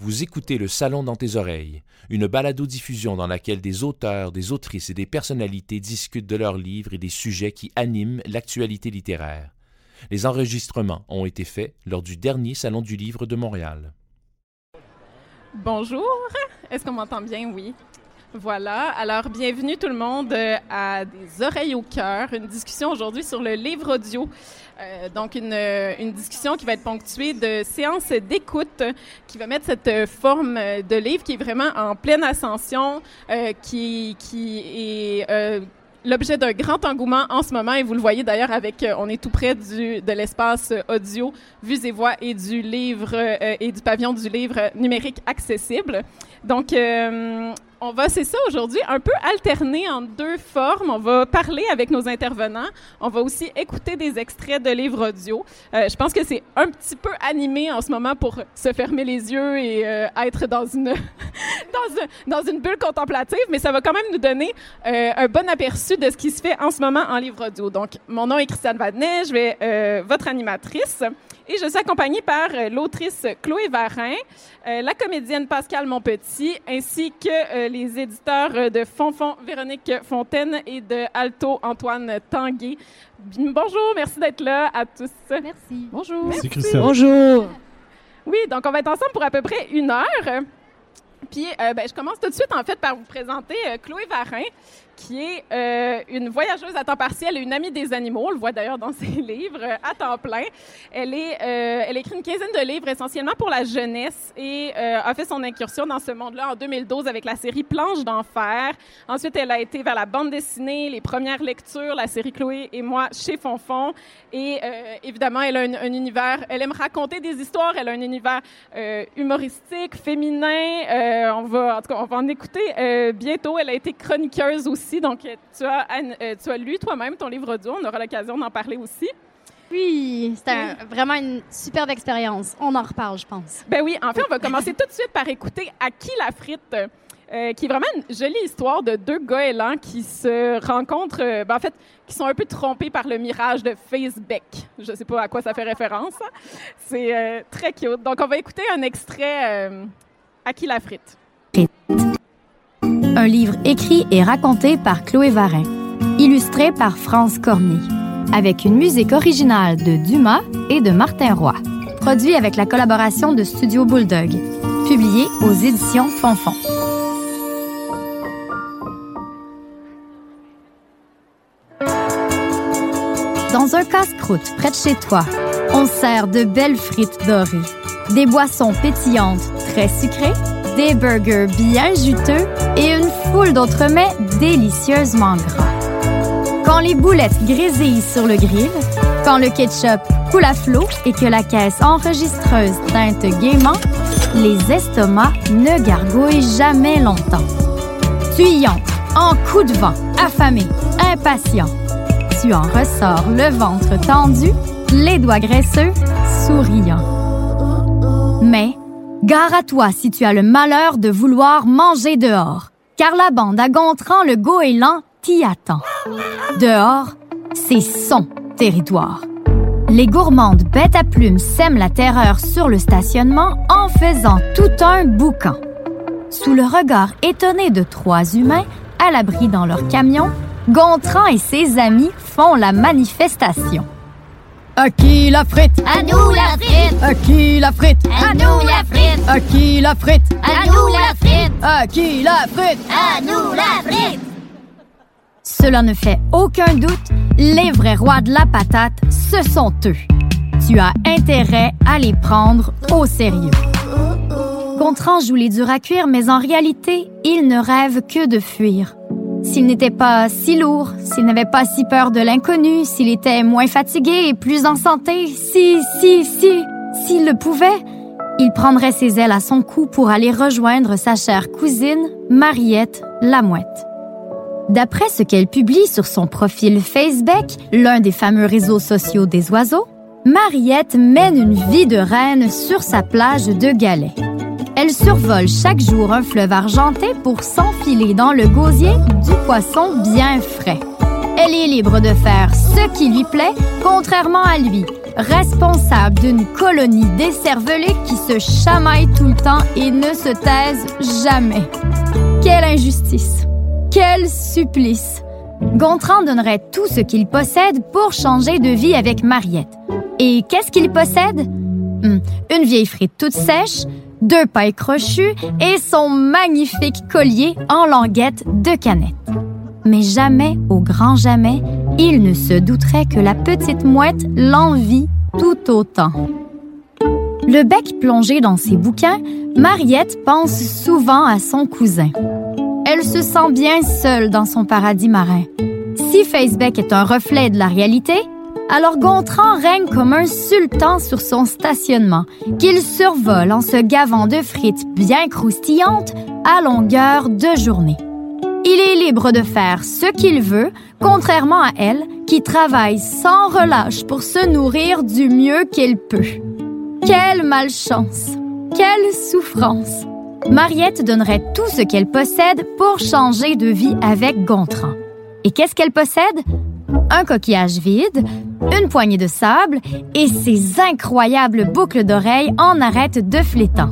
Vous écoutez Le Salon dans tes oreilles, une balado-diffusion dans laquelle des auteurs, des autrices et des personnalités discutent de leurs livres et des sujets qui animent l'actualité littéraire. Les enregistrements ont été faits lors du dernier Salon du Livre de Montréal. Bonjour, est-ce qu'on m'entend bien? Oui. Voilà, alors bienvenue tout le monde euh, à Des oreilles au cœur, une discussion aujourd'hui sur le livre audio. Euh, donc une, euh, une, discussion qui va être ponctuée de séances d'écoute qui va mettre cette forme de livre qui est vraiment en pleine ascension, qui, est l'objet d'un grand engouement en ce moment et vous le voyez d'ailleurs avec on est tout près de l'espace audio vues et voix et du livre et du pavillon du livre numérique accessible. Donc on va, c'est ça aujourd'hui, un peu alterner en deux formes. On va parler avec nos intervenants. On va aussi écouter des extraits de livres audio. Euh, je pense que c'est un petit peu animé en ce moment pour se fermer les yeux et euh, être dans une, dans, une bulle contemplative, mais ça va quand même nous donner euh, un bon aperçu de ce qui se fait en ce moment en livre audio. Donc, mon nom est Christiane Vadnet, je vais votre animatrice. Et je suis accompagnée par euh, l'autrice Chloé Varin, euh, la comédienne Pascal Monpetit, ainsi que euh, les éditeurs de Fonfon Véronique Fontaine et de Alto Antoine Tanguay. Bonjour, merci d'être là à tous. Merci. Bonjour. Merci, Christiane. Bonjour. Oui, donc on va être ensemble pour à peu près une heure. Puis, ben, je commence tout de suite, en fait, par vous présenter Chloé Varin, qui est euh, une voyageuse à temps partiel et une amie des animaux. On le voit d'ailleurs dans ses livres euh, à temps plein. Elle, est, euh, écrit une quinzaine de livres essentiellement pour la jeunesse et a fait son incursion dans ce monde-là en 2012 avec la série Planche d'enfer. Ensuite, elle a été vers la bande dessinée, les premières lectures, la série Chloé et moi chez Fonfon. Et évidemment, elle a un, un, univers, elle aime raconter des histoires, elle a un univers humoristique, féminin. en tout cas, on va en écouter bientôt. Elle a été chroniqueuse aussi donc, euh, tu as, euh, tu as lu toi-même ton livre audio. On aura l'occasion d'en parler aussi. Oui, c'était vraiment une superbe expérience. On en reparle, je pense. Ben oui, en fait, on va commencer tout de suite par écouter À qui la frite, euh, qui est vraiment une jolie histoire de deux goélands qui se rencontrent, ben en fait, qui sont un peu trompés par le mirage de Facebook. Je ne sais pas à quoi ça fait référence. C'est très cute. Donc, on va écouter un extrait À qui la frite un livre écrit et raconté par Chloé Varin, illustré par France Cormier, avec une musique originale de Dumas et de Martin Roy, produit avec la collaboration de Studio Bulldog, publié aux éditions Fonfon. Dans un casse-croûte près de chez toi, on sert de belles frites dorées, des boissons pétillantes très sucrées des burgers bien juteux et une foule d'autres mets délicieusement gras. Quand les boulettes grésillent sur le grill, quand le ketchup coule à flot et que la caisse enregistreuse teinte gaiement, les estomacs ne gargouillent jamais longtemps. Tu y entres en coup de vent, affamé, impatient. Tu en ressors le ventre tendu, les doigts graisseux, souriant. Mais Gare à toi si tu as le malheur de vouloir manger dehors, car la bande à Gontran le goéland t'y attend. Dehors, c'est son territoire. Les gourmandes bêtes à plumes sèment la terreur sur le stationnement en faisant tout un boucan. Sous le regard étonné de trois humains, à l'abri dans leur camion, Gontran et ses amis font la manifestation. À qui la frite? À nous la frite! À qui la frite? À nous la frite! À qui la frite? À nous la frite! À qui la frite? À nous la frite! Cela ne fait aucun doute, les vrais rois de la patate, ce sont eux. Tu as intérêt à les prendre au sérieux. Gontran joue les durs à cuire, mais en réalité, il ne rêve que de fuir. S'il n'était pas si lourd, s'il n'avait pas si peur de l'inconnu, s'il était moins fatigué et plus en santé, si, si, si, s'il le pouvait, il prendrait ses ailes à son cou pour aller rejoindre sa chère cousine, Mariette Lamouette. D'après ce qu'elle publie sur son profil Facebook, l'un des fameux réseaux sociaux des oiseaux, Mariette mène une vie de reine sur sa plage de galets. Elle survole chaque jour un fleuve argenté pour s'enfiler dans le gosier du poisson bien frais. Elle est libre de faire ce qui lui plaît, contrairement à lui, responsable d'une colonie d'écervelés qui se chamaillent tout le temps et ne se taisent jamais. Quelle injustice! Quel supplice! Gontran donnerait tout ce qu'il possède pour changer de vie avec Mariette. Et qu'est-ce qu'il possède? Hmm, Une vieille frite toute sèche, deux pailles crochues et son magnifique collier en languette de canette. Mais jamais, au grand jamais, il ne se douterait que la petite mouette l'envie tout autant. Le bec plongé dans ses bouquins, Mariette pense souvent à son cousin. Elle se sent bien seule dans son paradis marin. Si Facebook est un reflet de la réalité, alors Gontran règne comme un sultan sur son stationnement, qu'il survole en se gavant de frites bien croustillantes à longueur de journée. Il est libre de faire ce qu'il veut, contrairement à elle, qui travaille sans relâche pour se nourrir du mieux qu'elle peut. Quelle malchance! Quelle souffrance! Mariette donnerait tout ce qu'elle possède pour changer de vie avec Gontran. Et qu'est-ce qu'elle possède? Un coquillage vide, une poignée de sable et ces incroyables boucles d'oreilles en arête de flétan.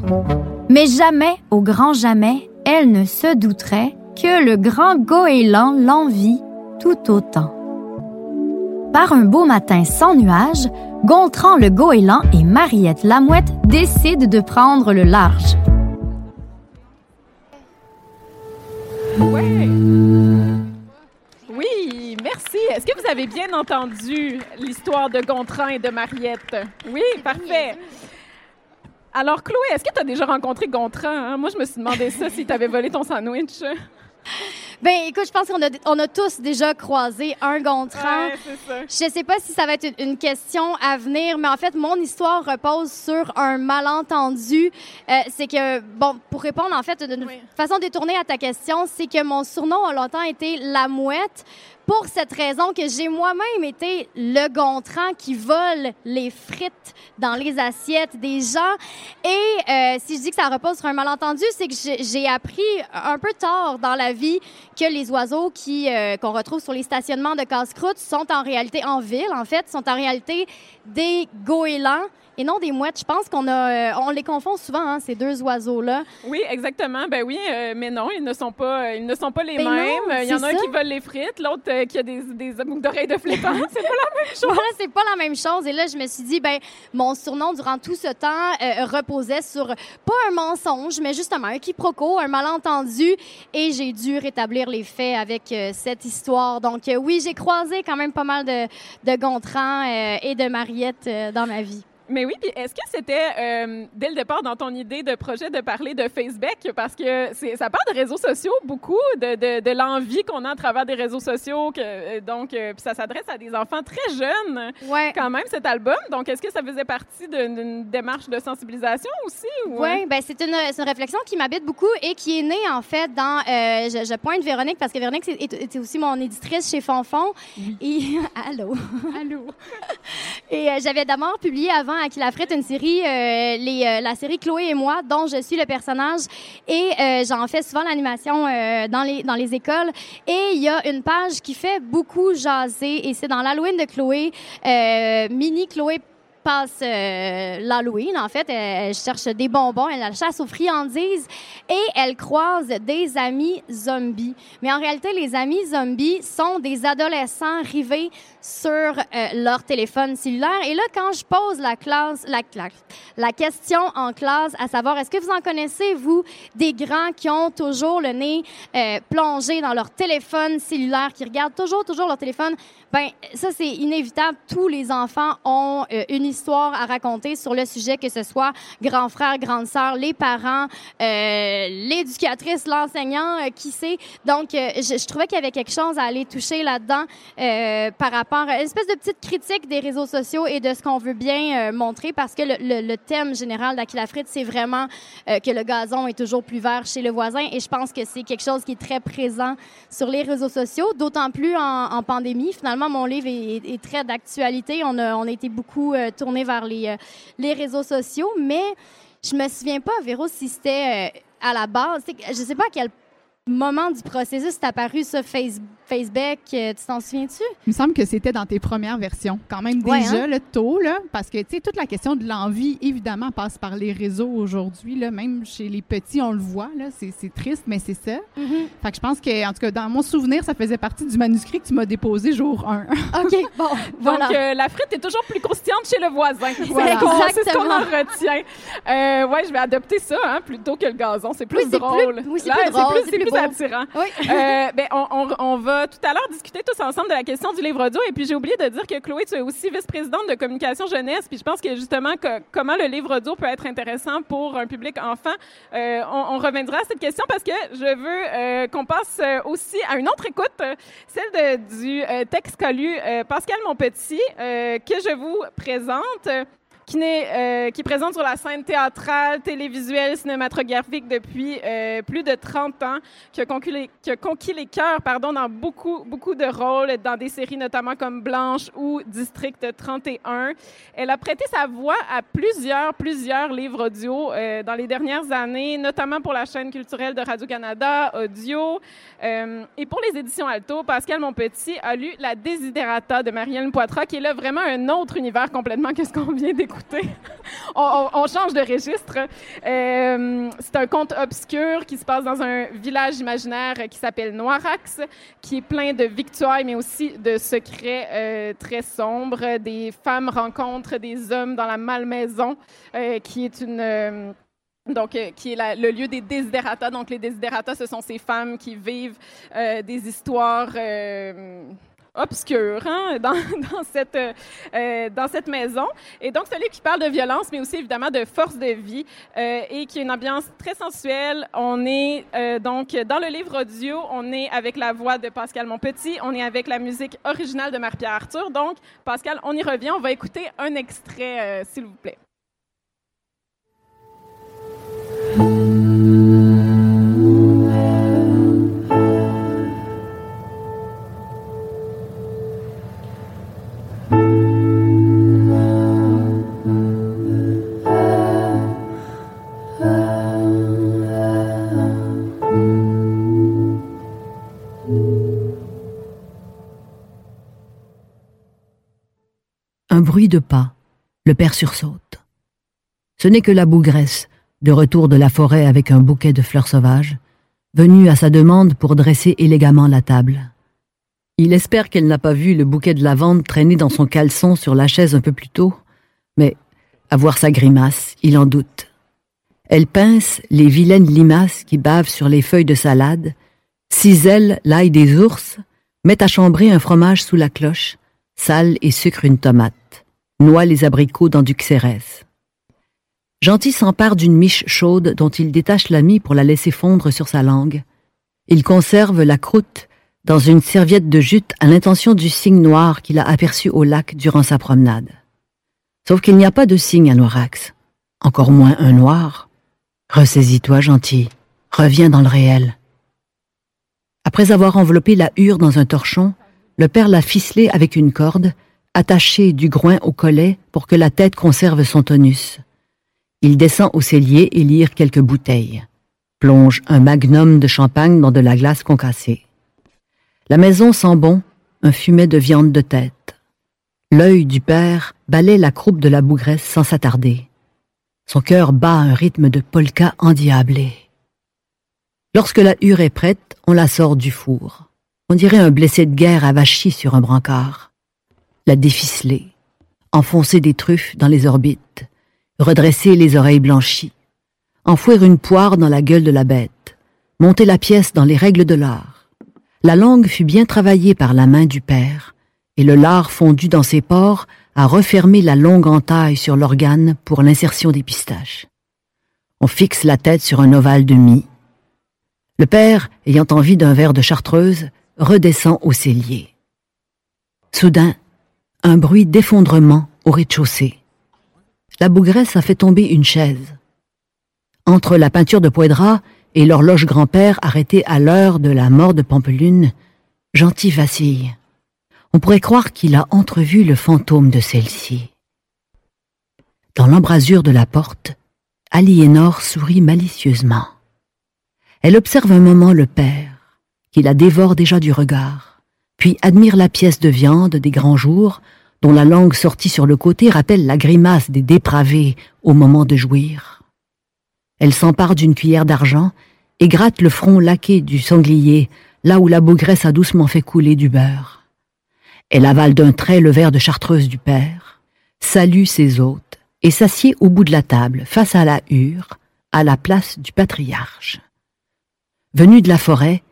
Mais jamais, au grand jamais, elle ne se douterait que le grand goéland l'envie tout autant. Par un beau matin sans nuages, Gontran le goéland et Mariette la mouette décident de prendre le large. Merci. Est-ce que vous avez bien entendu l'histoire de Gontran et de Mariette? Oui, parfait. Alors, Chloé, est-ce que tu as déjà rencontré Gontran? hein? Moi, je me suis demandé ça si tu avais volé ton sandwich. Ben, écoute, je pense qu'on a, on a tous déjà croisé un Gontran. Ouais, ça. Je sais pas si ça va être une- une question à venir, mais en fait, mon histoire repose sur un malentendu. Euh, c'est que, bon, pour répondre en fait d'une Oui. façon détournée à ta question, c'est que mon surnom a longtemps été la mouette. Pour cette raison que j'ai moi-même été le Gontran qui vole les frites dans les assiettes des gens. Et euh, si je dis que ça repose sur un malentendu, c'est que j'ai appris un peu tard dans la vie que les oiseaux qui euh, qu'on retrouve sur les stationnements de casse-croûte sont en réalité en ville, en fait, sont en réalité des goélands et non des mouettes. Je pense qu'on a, euh, on les confond souvent, hein, ces deux oiseaux-là. Oui, exactement. Ben oui, euh, mais non, ils ne sont pas, ils ne sont pas les Ben non, mêmes. Il y en a un ça. qui vole les frites, l'autre euh, qui a des, des boucles d'oreilles de flétan. C'est pas la même chose. Voilà, c'est pas la même chose. Et là, je me suis dit, ben, mon surnom durant tout ce temps euh, reposait sur pas un mensonge, mais justement un quiproquo, un malentendu. Et j'ai dû rétablir les faits avec euh, cette histoire. Donc, euh, oui, j'ai croisé quand même pas mal de, de Gontran euh, et de Mariette euh, dans ma vie. Mais oui, puis est-ce que c'était euh, dès le départ dans ton idée de projet de parler de Facebook? Parce que ça parle de réseaux sociaux beaucoup, de, de, de l'envie qu'on a à travers des réseaux sociaux. Que, euh, donc, euh, puis ça s'adresse à des enfants très jeunes, Ouais. quand même, cet album. Donc, est-ce que ça faisait partie d'une, démarche de sensibilisation aussi? Ou? Oui, ben c'est une, réflexion qui m'habite beaucoup et qui est née en fait dans. euh, je, je pointe Véronique parce que Véronique c'est, est, est aussi mon éditrice chez Fonfon. Et allô? Allô? Et j'avais d'abord publié avant à Qui la frite une série, euh, euh, la série Chloé et moi, dont je suis le personnage. Et euh, j'en fais souvent l'animation dans, les, dans les écoles. Et il y a une page qui fait beaucoup jaser, et c'est dans l'Halloween de Chloé. Mini Chloé passe l'Halloween, en fait. Elle, cherche des bonbons, elle la chasse aux friandises et elle croise des amis zombies. Mais en réalité, les amis zombies sont des adolescents rivés sur euh, leur téléphone cellulaire. Et là, quand je pose la classe, la, la, question en classe, à savoir, est-ce que vous en connaissez, vous, des grands qui ont toujours le nez euh, plongé dans leur téléphone cellulaire, qui regardent toujours, toujours leur téléphone? Ben, ça, c'est inévitable. Tous les enfants ont euh, une histoire à raconter sur le sujet, que ce soit grand frère, grande sœur, les parents, l'éducatrice, l'enseignant, qui sait. Donc, je, je trouvais qu'il y avait quelque chose à aller toucher là-dedans par rapport une espèce de petite critique des réseaux sociaux et de ce qu'on veut bien euh, montrer parce que le, thème général d'Aquila Frite, c'est vraiment euh, que le gazon est toujours plus vert chez le voisin et je pense que c'est quelque chose qui est très présent sur les réseaux sociaux, d'autant plus en, pandémie. Finalement, mon livre est, très d'actualité. On a, on a été beaucoup euh, tourné vers les, euh, les réseaux sociaux, mais je me souviens pas, Véro, si c'était à la base. Je sais pas à quel moment du processus c'est apparu ça, Face- Facebook? euh, tu t'en souviens-tu? Il me semble que c'était dans tes premières versions, quand même Ouais, déjà, hein? le tôt, là, parce que, tu sais, toute la question de l'envie, évidemment, passe par les réseaux aujourd'hui, là, même chez les petits, on le voit, là, c'est triste, mais c'est ça. Fait que je pense que, en tout cas, dans mon souvenir, ça faisait partie du manuscrit que tu m'as déposé jour 1. OK, bon, voilà. Donc, euh, la frite est toujours plus croustillante chez le voisin. C'est Voilà. c'est ce qu'on en retient. Euh, ouais, je vais adopter ça hein, plutôt que le gazon. C'est plus Oui, drôle. plus- oui, c'est plus drôle, beau. attirant. Oui. Euh, ben, on, on- on va tout à l'heure discuter tous ensemble de la question du livre audio. Et puis, j'ai oublié de dire que Chloé, tu es aussi vice-présidente de communication jeunesse. Puis, je pense que justement, que- comment le livre audio peut être intéressant pour un public enfant, euh, on, on reviendra à cette question parce que je veux euh, qu'on passe aussi à une autre écoute, celle de- du texte qu'a lu euh, Pascal Monpetit, que je vous présente. Euh, qui, est présente sur la scène théâtrale, télévisuelle, cinématographique depuis euh, plus de 30 ans, qui a conquis les, cœurs pardon, dans beaucoup, beaucoup de rôles, dans des séries notamment comme Blanche ou District 31. Elle a prêté sa voix à plusieurs, plusieurs livres audio euh, dans les dernières années, notamment pour la chaîne culturelle de Radio-Canada, Audio. Et pour les éditions Alto, Pascal Monpetit a lu La Desiderata de Marielle Poitras, qui est là vraiment un autre univers complètement que ce qu'on vient d'écouter. on, on- change de registre. Euh, c'est un conte obscur qui se passe dans un village imaginaire qui s'appelle Noirax, qui est plein de victoires, mais aussi de secrets euh, très sombres. Des femmes rencontrent des hommes dans la malmaison, euh, qui est une... donc, qui est le lieu des desiderata. Donc, les desiderata, ce sont ces femmes qui vivent des histoires obscures hein, dans, dans cette, euh, euh, dans cette maison. Et donc, c'est un livre qui parle de violence, mais aussi évidemment de force de vie euh, et qui a une ambiance très sensuelle. On est donc dans le livre audio, on est avec la voix de Pascal Monpetit, on est avec la musique originale de Marie-Pierre Arthur. Donc, Pascal, on y revient. On va écouter un extrait, s'il vous plaît. De pas. Le père sursaute. Ce n'est que la bougresse, de retour de la forêt avec un bouquet de fleurs sauvages, venue à sa demande pour dresser élégamment la table. Il espère qu'elle n'a pas vu le bouquet de lavande traîner dans son caleçon sur la chaise un peu plus tôt, mais, à voir sa grimace, il en doute. Elle pince les vilaines limaces qui bavent sur les feuilles de salade, cisèle l'ail des ours, met à chambrer un fromage sous la cloche, sale et sucre une tomate, noie les abricots dans du xérès. Gentil s'empare d'une miche chaude dont il détache la mie pour la laisser fondre sur sa langue. Il conserve la croûte dans une serviette de jute à l'intention du cygne noir qu'il a aperçu au lac durant sa promenade. Sauf qu'il n'y a pas de cygne à Noirax, encore moins un noir. Ressaisis-toi, gentil, reviens dans le réel. Après avoir enveloppé la hure dans un torchon, le père l'a ficelée avec une corde, attachée du groin au collet pour que la tête conserve son tonus. Il descend au cellier et lire quelques bouteilles. Plonge un magnum de champagne dans de la glace concassée. La maison sent bon, un fumet de viande de tête. L'œil du père balaie la croupe de la bougresse sans s'attarder. Son cœur bat un rythme de polka endiablé. Lorsque la hure est prête, on la sort du four. On dirait un blessé de guerre avachi sur un brancard. La déficeler, enfoncer des truffes dans les orbites, redresser les oreilles blanchies, enfouir une poire dans la gueule de la bête, monter la pièce dans les règles de l'art. La langue fut bien travaillée par la main du père, et le lard fondu dans ses pores a refermé la longue entaille sur l'organe pour l'insertion des pistaches. On fixe la tête sur un ovale de mie. Le père, ayant envie d'un verre de chartreuse, redescend au cellier. Soudain, un bruit d'effondrement au rez-de-chaussée. La bougresse a fait tomber une chaise. Entre la peinture de Poedra et l'horloge grand-père arrêtée à l'heure de la mort de Pampelune, Gentil vacille. On pourrait croire qu'il a entrevu le fantôme de celle-ci. Dans l'embrasure de la porte, Aliénor sourit malicieusement. Elle observe un moment le père, qui la dévore déjà du regard, puis admire la pièce de viande des grands jours, dont la langue sortie sur le côté rappelle la grimace des dépravés au moment de jouir. Elle s'empare d'une cuillère d'argent et gratte le front laqué du sanglier, là où la bougresse a doucement fait couler du beurre. Elle avale d'un trait le verre de chartreuse du père, salue ses hôtes et s'assied au bout de la table, face à la hure, à la place du patriarche. Venue de la forêt,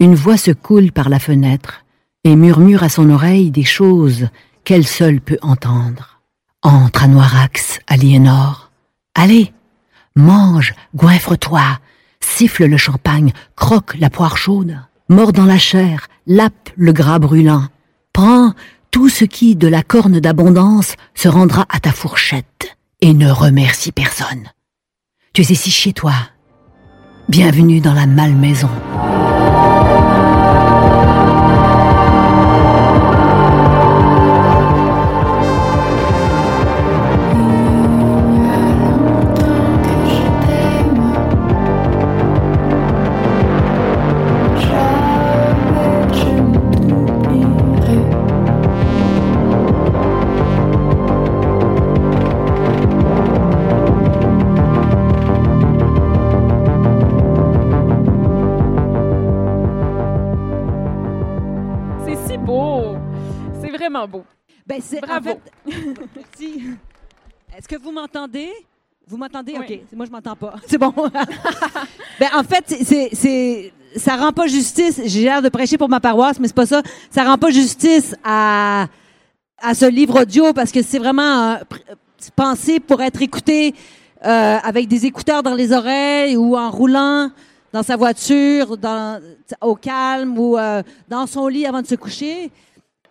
une voix se coule par la fenêtre et murmure à son oreille des choses qu'elle seule peut entendre. Entre à Noirax, Aliénor. Allez, mange, goinfre-toi, siffle le champagne, croque la poire chaude, mord dans la chair, lappe le gras brûlant. Prends tout ce qui, de la corne d'abondance, se rendra à ta fourchette, et ne remercie personne. Tu es ici chez toi. Bienvenue dans la malmaison. Vous m'entendez? Vous m'entendez? Oui. OK. Moi, je m'entends pas. C'est bon. ben, en fait, c'est- c'est, ça rend pas justice. J'ai l'air de prêcher pour ma paroisse, mais c'est pas ça. Ça rend pas justice à, à ce livre audio parce que c'est vraiment euh, euh, pensé pour être écouté euh, avec des écouteurs dans les oreilles ou en roulant dans sa voiture, dans, au calme ou euh, dans son lit avant de se coucher.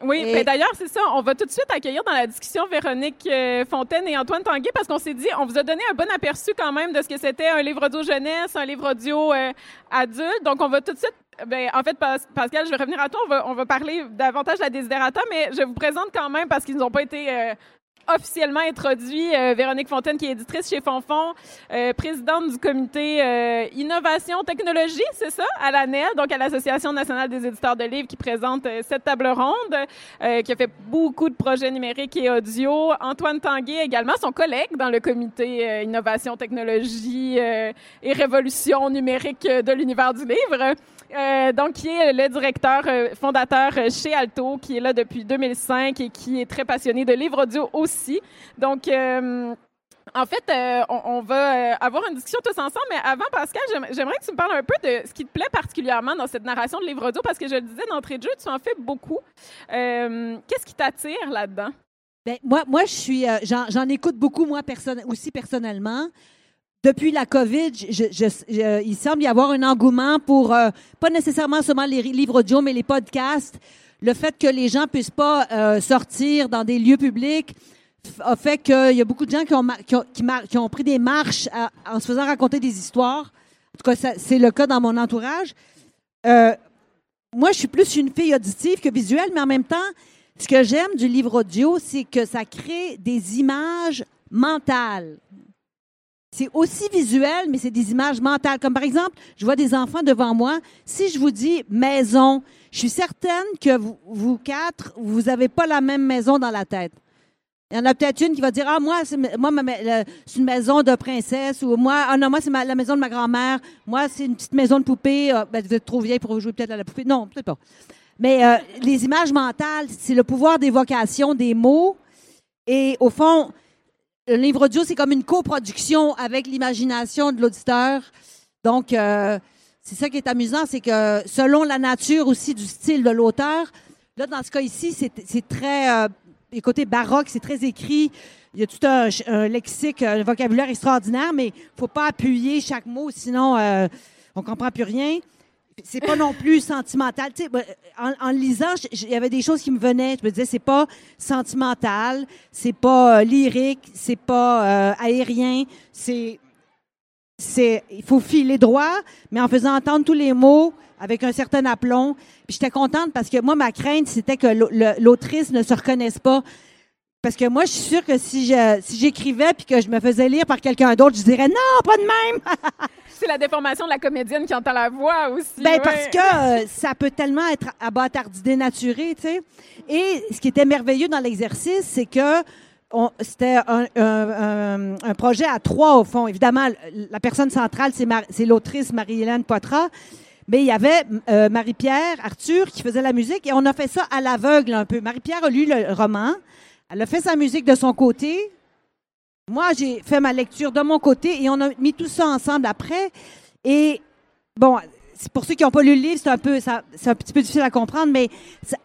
Oui, Et- ben d'ailleurs, c'est ça. On va tout de suite accueillir dans la discussion Véronique euh, Fontaine et Antoine Tanguay parce qu'on s'est dit, on vous a donné un bon aperçu quand même de ce que c'était un livre audio jeunesse, un livre audio euh, adulte. Donc, on va tout de suite. Ben, en fait, Pas- Pascal, je vais revenir à toi. On va, on va parler davantage de la Desiderata, mais je vous présente quand même parce qu'ils n'ont pas été euh, officiellement introduits. Euh, Véronique Fontaine, qui est éditrice chez Fonfon, euh, présidente du comité euh, Innovation Technologie, c'est ça, à l'ANEL, donc à l'Association nationale des éditeurs de livres, qui présente cette table ronde, qui a fait beaucoup de projets numériques et audio. Antoine Tanguay également, son collègue dans le comité Innovation Technologie et Révolution numérique de l'univers du livre. Euh, donc, qui est le directeur euh, fondateur euh, chez Alto, qui est là depuis 2005 et qui est très passionné de livres audio aussi. Donc, en fait, on, va avoir une discussion tous ensemble, mais avant, Pascal, j'aim- j'aimerais que tu me parles un peu de ce qui te plaît particulièrement dans cette narration de livre audio, parce que je le disais d'entrée de jeu, tu en fais beaucoup. Qu'est-ce qui t'attire là-dedans? Ben, moi, moi, je suis, j'en, écoute beaucoup, moi, aussi personnellement. Depuis la COVID, je- il semble y avoir un engouement pour, euh, pas nécessairement seulement les livres audio, mais les podcasts. Le fait que les gens puissent pas euh, sortir dans des lieux publics a fait qu'il y a beaucoup de gens qui ont, qui ont, pris des marches en se faisant raconter des histoires. En tout cas, c'est le cas dans mon entourage. Euh, moi, je suis plus une fille auditive que visuelle, mais en même temps, ce que j'aime du livre audio, c'est que ça crée des images mentales. C'est aussi visuel, mais c'est des images mentales. Comme par exemple, je vois des enfants devant moi. Si je vous dis maison, je suis certaine que vous, quatre, vous n'avez pas la même maison dans la tête. Il y en a peut-être une qui va dire Ah, moi, c'est moi, c'est une maison de princesse, ou moi, ah non, moi, c'est la maison de ma grand-mère, moi, c'est une petite maison de poupée. Ah, ben, vous êtes trop vieille pour jouer peut-être à la poupée. Non, peut-être pas. Mais euh, les images mentales, c'est le pouvoir d'évocation des mots. Et au fond, le livre audio, c'est comme une coproduction avec l'imagination de l'auditeur. Donc, euh, c'est ça qui est amusant, c'est que selon la nature aussi du style de l'auteur, là, dans ce cas ici, c'est très, euh, côté baroque, c'est très écrit. Il y a tout un, lexique, un vocabulaire extraordinaire, mais il faut pas appuyer chaque mot, sinon euh, on comprend plus rien. C'est pas non plus sentimental. En, lisant, il y avait des choses qui me venaient. Je me disais, c'est pas sentimental, c'est pas euh, lyrique, c'est pas euh, aérien, c'est c'est il faut filer droit, mais en faisant entendre tous les mots avec un certain aplomb. Puis j'étais contente parce que moi ma crainte c'était que l'autrice ne se reconnaisse pas. Parce que moi, je suis sûre que si je, si j'écrivais puis que je me faisais lire par quelqu'un d'autre, je dirais non, pas de même. C'est la déformation de la comédienne qui entend la voix aussi. Ben, ouais. parce que euh, ça peut tellement être abattardi, dénaturé, tu sais. Et ce qui était merveilleux dans l'exercice, c'est que on- c'était un, un- un- un projet à trois, au fond. Évidemment, la personne centrale, c'est Mar- c'est l'autrice Marie-Hélène Poitras. Mais il y avait euh, Marie-Pierre Arthur qui faisait la musique et on a fait ça à l'aveugle un peu. Marie-Pierre a lu le roman. Elle a fait sa musique de son côté. Moi, j'ai fait ma lecture de mon côté et on a mis tout ça ensemble après. Et bon, pour ceux qui n'ont pas lu le livre, c'est un peu, c'est un petit peu difficile à comprendre, mais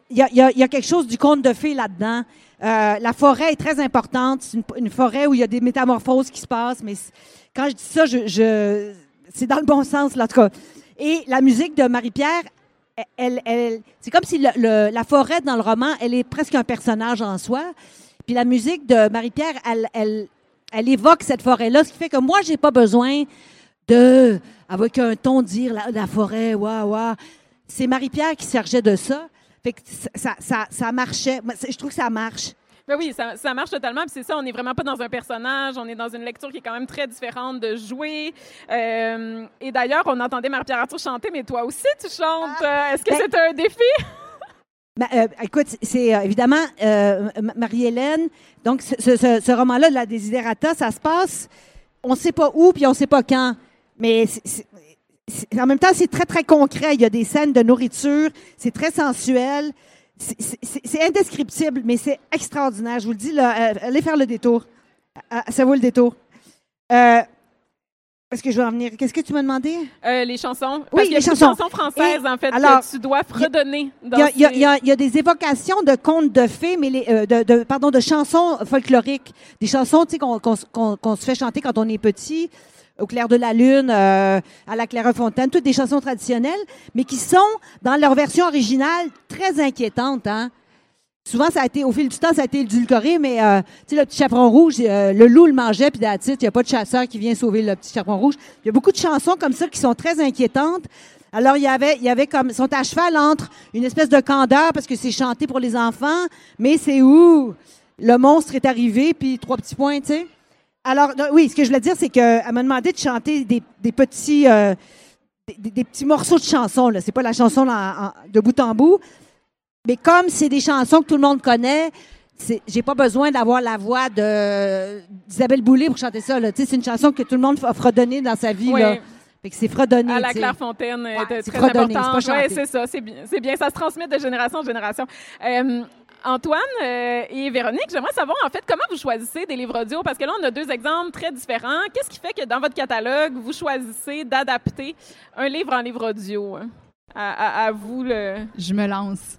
il y a, quelque chose du conte de fées là-dedans. Euh, la forêt est très importante. C'est une, forêt où il y a des métamorphoses qui se passent, mais quand je dis ça, c'est dans le bon sens, là, en tout cas. Et la musique de Marie-Pierre, elle, c'est comme si la forêt dans le roman, elle est presque un personnage en soi. Puis la musique de Marie-Pierre, elle, évoque cette forêt-là, ce qui fait que moi, j'ai pas besoin de, avec un ton, dire la, forêt, waouh, waouh. C'est Marie-Pierre qui cherchait de ça. Fait que ça, ça, ça, marchait. Je trouve que ça marche. Ben oui, ça, ça marche totalement. Puis c'est ça, on n'est vraiment pas dans un personnage. On est dans une lecture qui est quand même très différente de jouer. Euh, et d'ailleurs, on entendait Marie-Pierre Arthur chanter, mais toi aussi, tu chantes. Euh, Est-ce que ben- c'est un défi? Ben, euh, écoute, c'est euh, évidemment Marie-Hélène. Donc, ce, ce- ce- ce roman-là, de la Desiderata, ça se passe, on ne sait pas où, puis on ne sait pas quand. Mais en même temps, c'est très, très concret. Il y a des scènes de nourriture, c'est très sensuel. C'est- indescriptible, mais c'est extraordinaire. Je vous le dis, là, euh, allez faire le détour. Ah, Ça vaut le détour. Euh, Est-ce que je vais en venir? Qu'est-ce que tu m'as demandé? Euh, les chansons. Oui, Parce les chansons. chansons françaises, Et en fait, alors, que tu dois fredonner Il y a, y y y des évocations de contes de fées, mais les, euh, de, de- pardon, de chansons folkloriques. Des chansons tu sais, qu'on qu'on- qu'on se fait chanter quand on est petit, au clair de la lune, euh, à la Clairefontaine, toutes des chansons traditionnelles, mais qui sont, dans leur version originale, très inquiétantes. Hein? Souvent, ça a été, au fil du temps, ça a été édulcoré, mais euh, le petit chaperon rouge, euh, le loup le mangeait, puis it. il n'y a pas de chasseur qui vient sauver le petit chaperon rouge. Il y a beaucoup de chansons comme ça qui sont très inquiétantes. Alors, il y avait, y comme, sont à cheval entre une espèce de candeur parce que c'est chanté pour les enfants, mais c'est où le monstre est arrivé, puis trois petits points, tu sais. Alors, oui, ce que je voulais dire, c'est qu'elle m'a demandé de chanter des, des petits, euh, des, petits morceaux de chansons. Là. C'est pas la chanson en- de bout en bout. Mais comme c'est des chansons que tout le monde connaît, j'ai pas besoin d'avoir la voix d'Isabelle Boulay pour chanter ça. C'est une chanson que tout le monde a fredonné dans sa vie. Ouais. Là. Fait que c'est fredonné. À la. Clairefontaine, Ouais, très fredonné, c'est importante. Oui, c'est ça. C'est bien, c'est bien. Ça se transmet de génération en génération. Euh, Antoine euh, et Véronique, j'aimerais savoir, en fait, comment vous choisissez des livres audio? Parce que là, on a deux exemples très différents. Qu'est-ce qui fait que dans votre catalogue, vous choisissez d'adapter un livre en livre audio? hein? À, vous. Je me lance.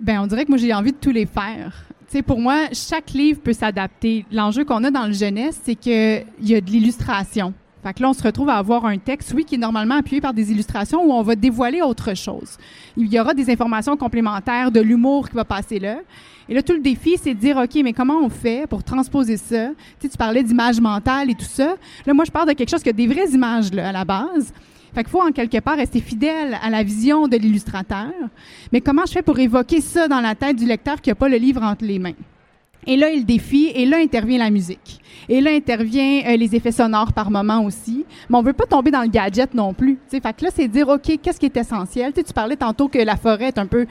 Ben, on dirait que moi, j'ai envie de tous les faire. Tu sais, pour moi, chaque livre peut s'adapter. L'enjeu qu'on a dans le jeunesse, c'est qu'il y a de l'illustration. Fait que là, on se retrouve à avoir un texte, oui, qui est normalement appuyé par des illustrations où on va dévoiler autre chose. Il y aura des informations complémentaires, de l'humour qui va passer là. Et là, tout le défi, c'est de dire, OK, mais comment on fait pour transposer ça? Tu sais, tu parlais d'image mentale et tout ça. Là, moi, je parle de quelque chose qui a des vraies images, là, à la base. Fait qu'il faut, en quelque part, rester fidèle à la vision de l'illustrateur. Mais comment je fais pour évoquer ça dans la tête du lecteur qui n'a pas le livre entre les mains? Et là, il défie, et là intervient la musique. Et là intervient euh, les effets sonores par moment aussi. Mais on veut pas tomber dans le gadget non plus. T'sais. Fait que là, c'est dire, OK, qu'est-ce qui est essentiel? T'sais, tu parlais tantôt que la forêt est un peu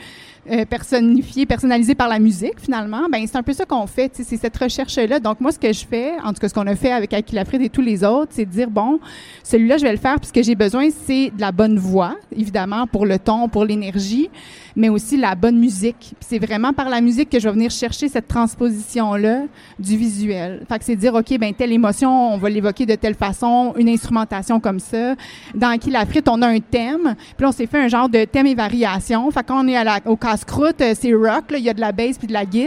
euh, personnifiée, personnalisée par la musique, finalement. Ben c'est un peu ça qu'on fait. C'est cette recherche-là. Donc, moi, ce que je fais, en tout cas, ce qu'on a fait avec Aquilafrid et tous les autres, c'est de dire, bon, celui-là, je vais le faire puisque que j'ai besoin, c'est de la bonne voix, évidemment, pour le ton, pour l'énergie, mais aussi la bonne musique. C'est vraiment par la musique que je vais venir chercher cette transposition-là du visuel. Fait que c'est dire, OK, ben telle émotion, on va l'évoquer de telle façon, une instrumentation comme ça. Dans Qui la frite, on a un thème. Puis on s'est fait un genre de thème et variation. Fait qu'on est à la, au casse-croûte, euh, c'est rock, là, il y a de la bass puis de la guitare.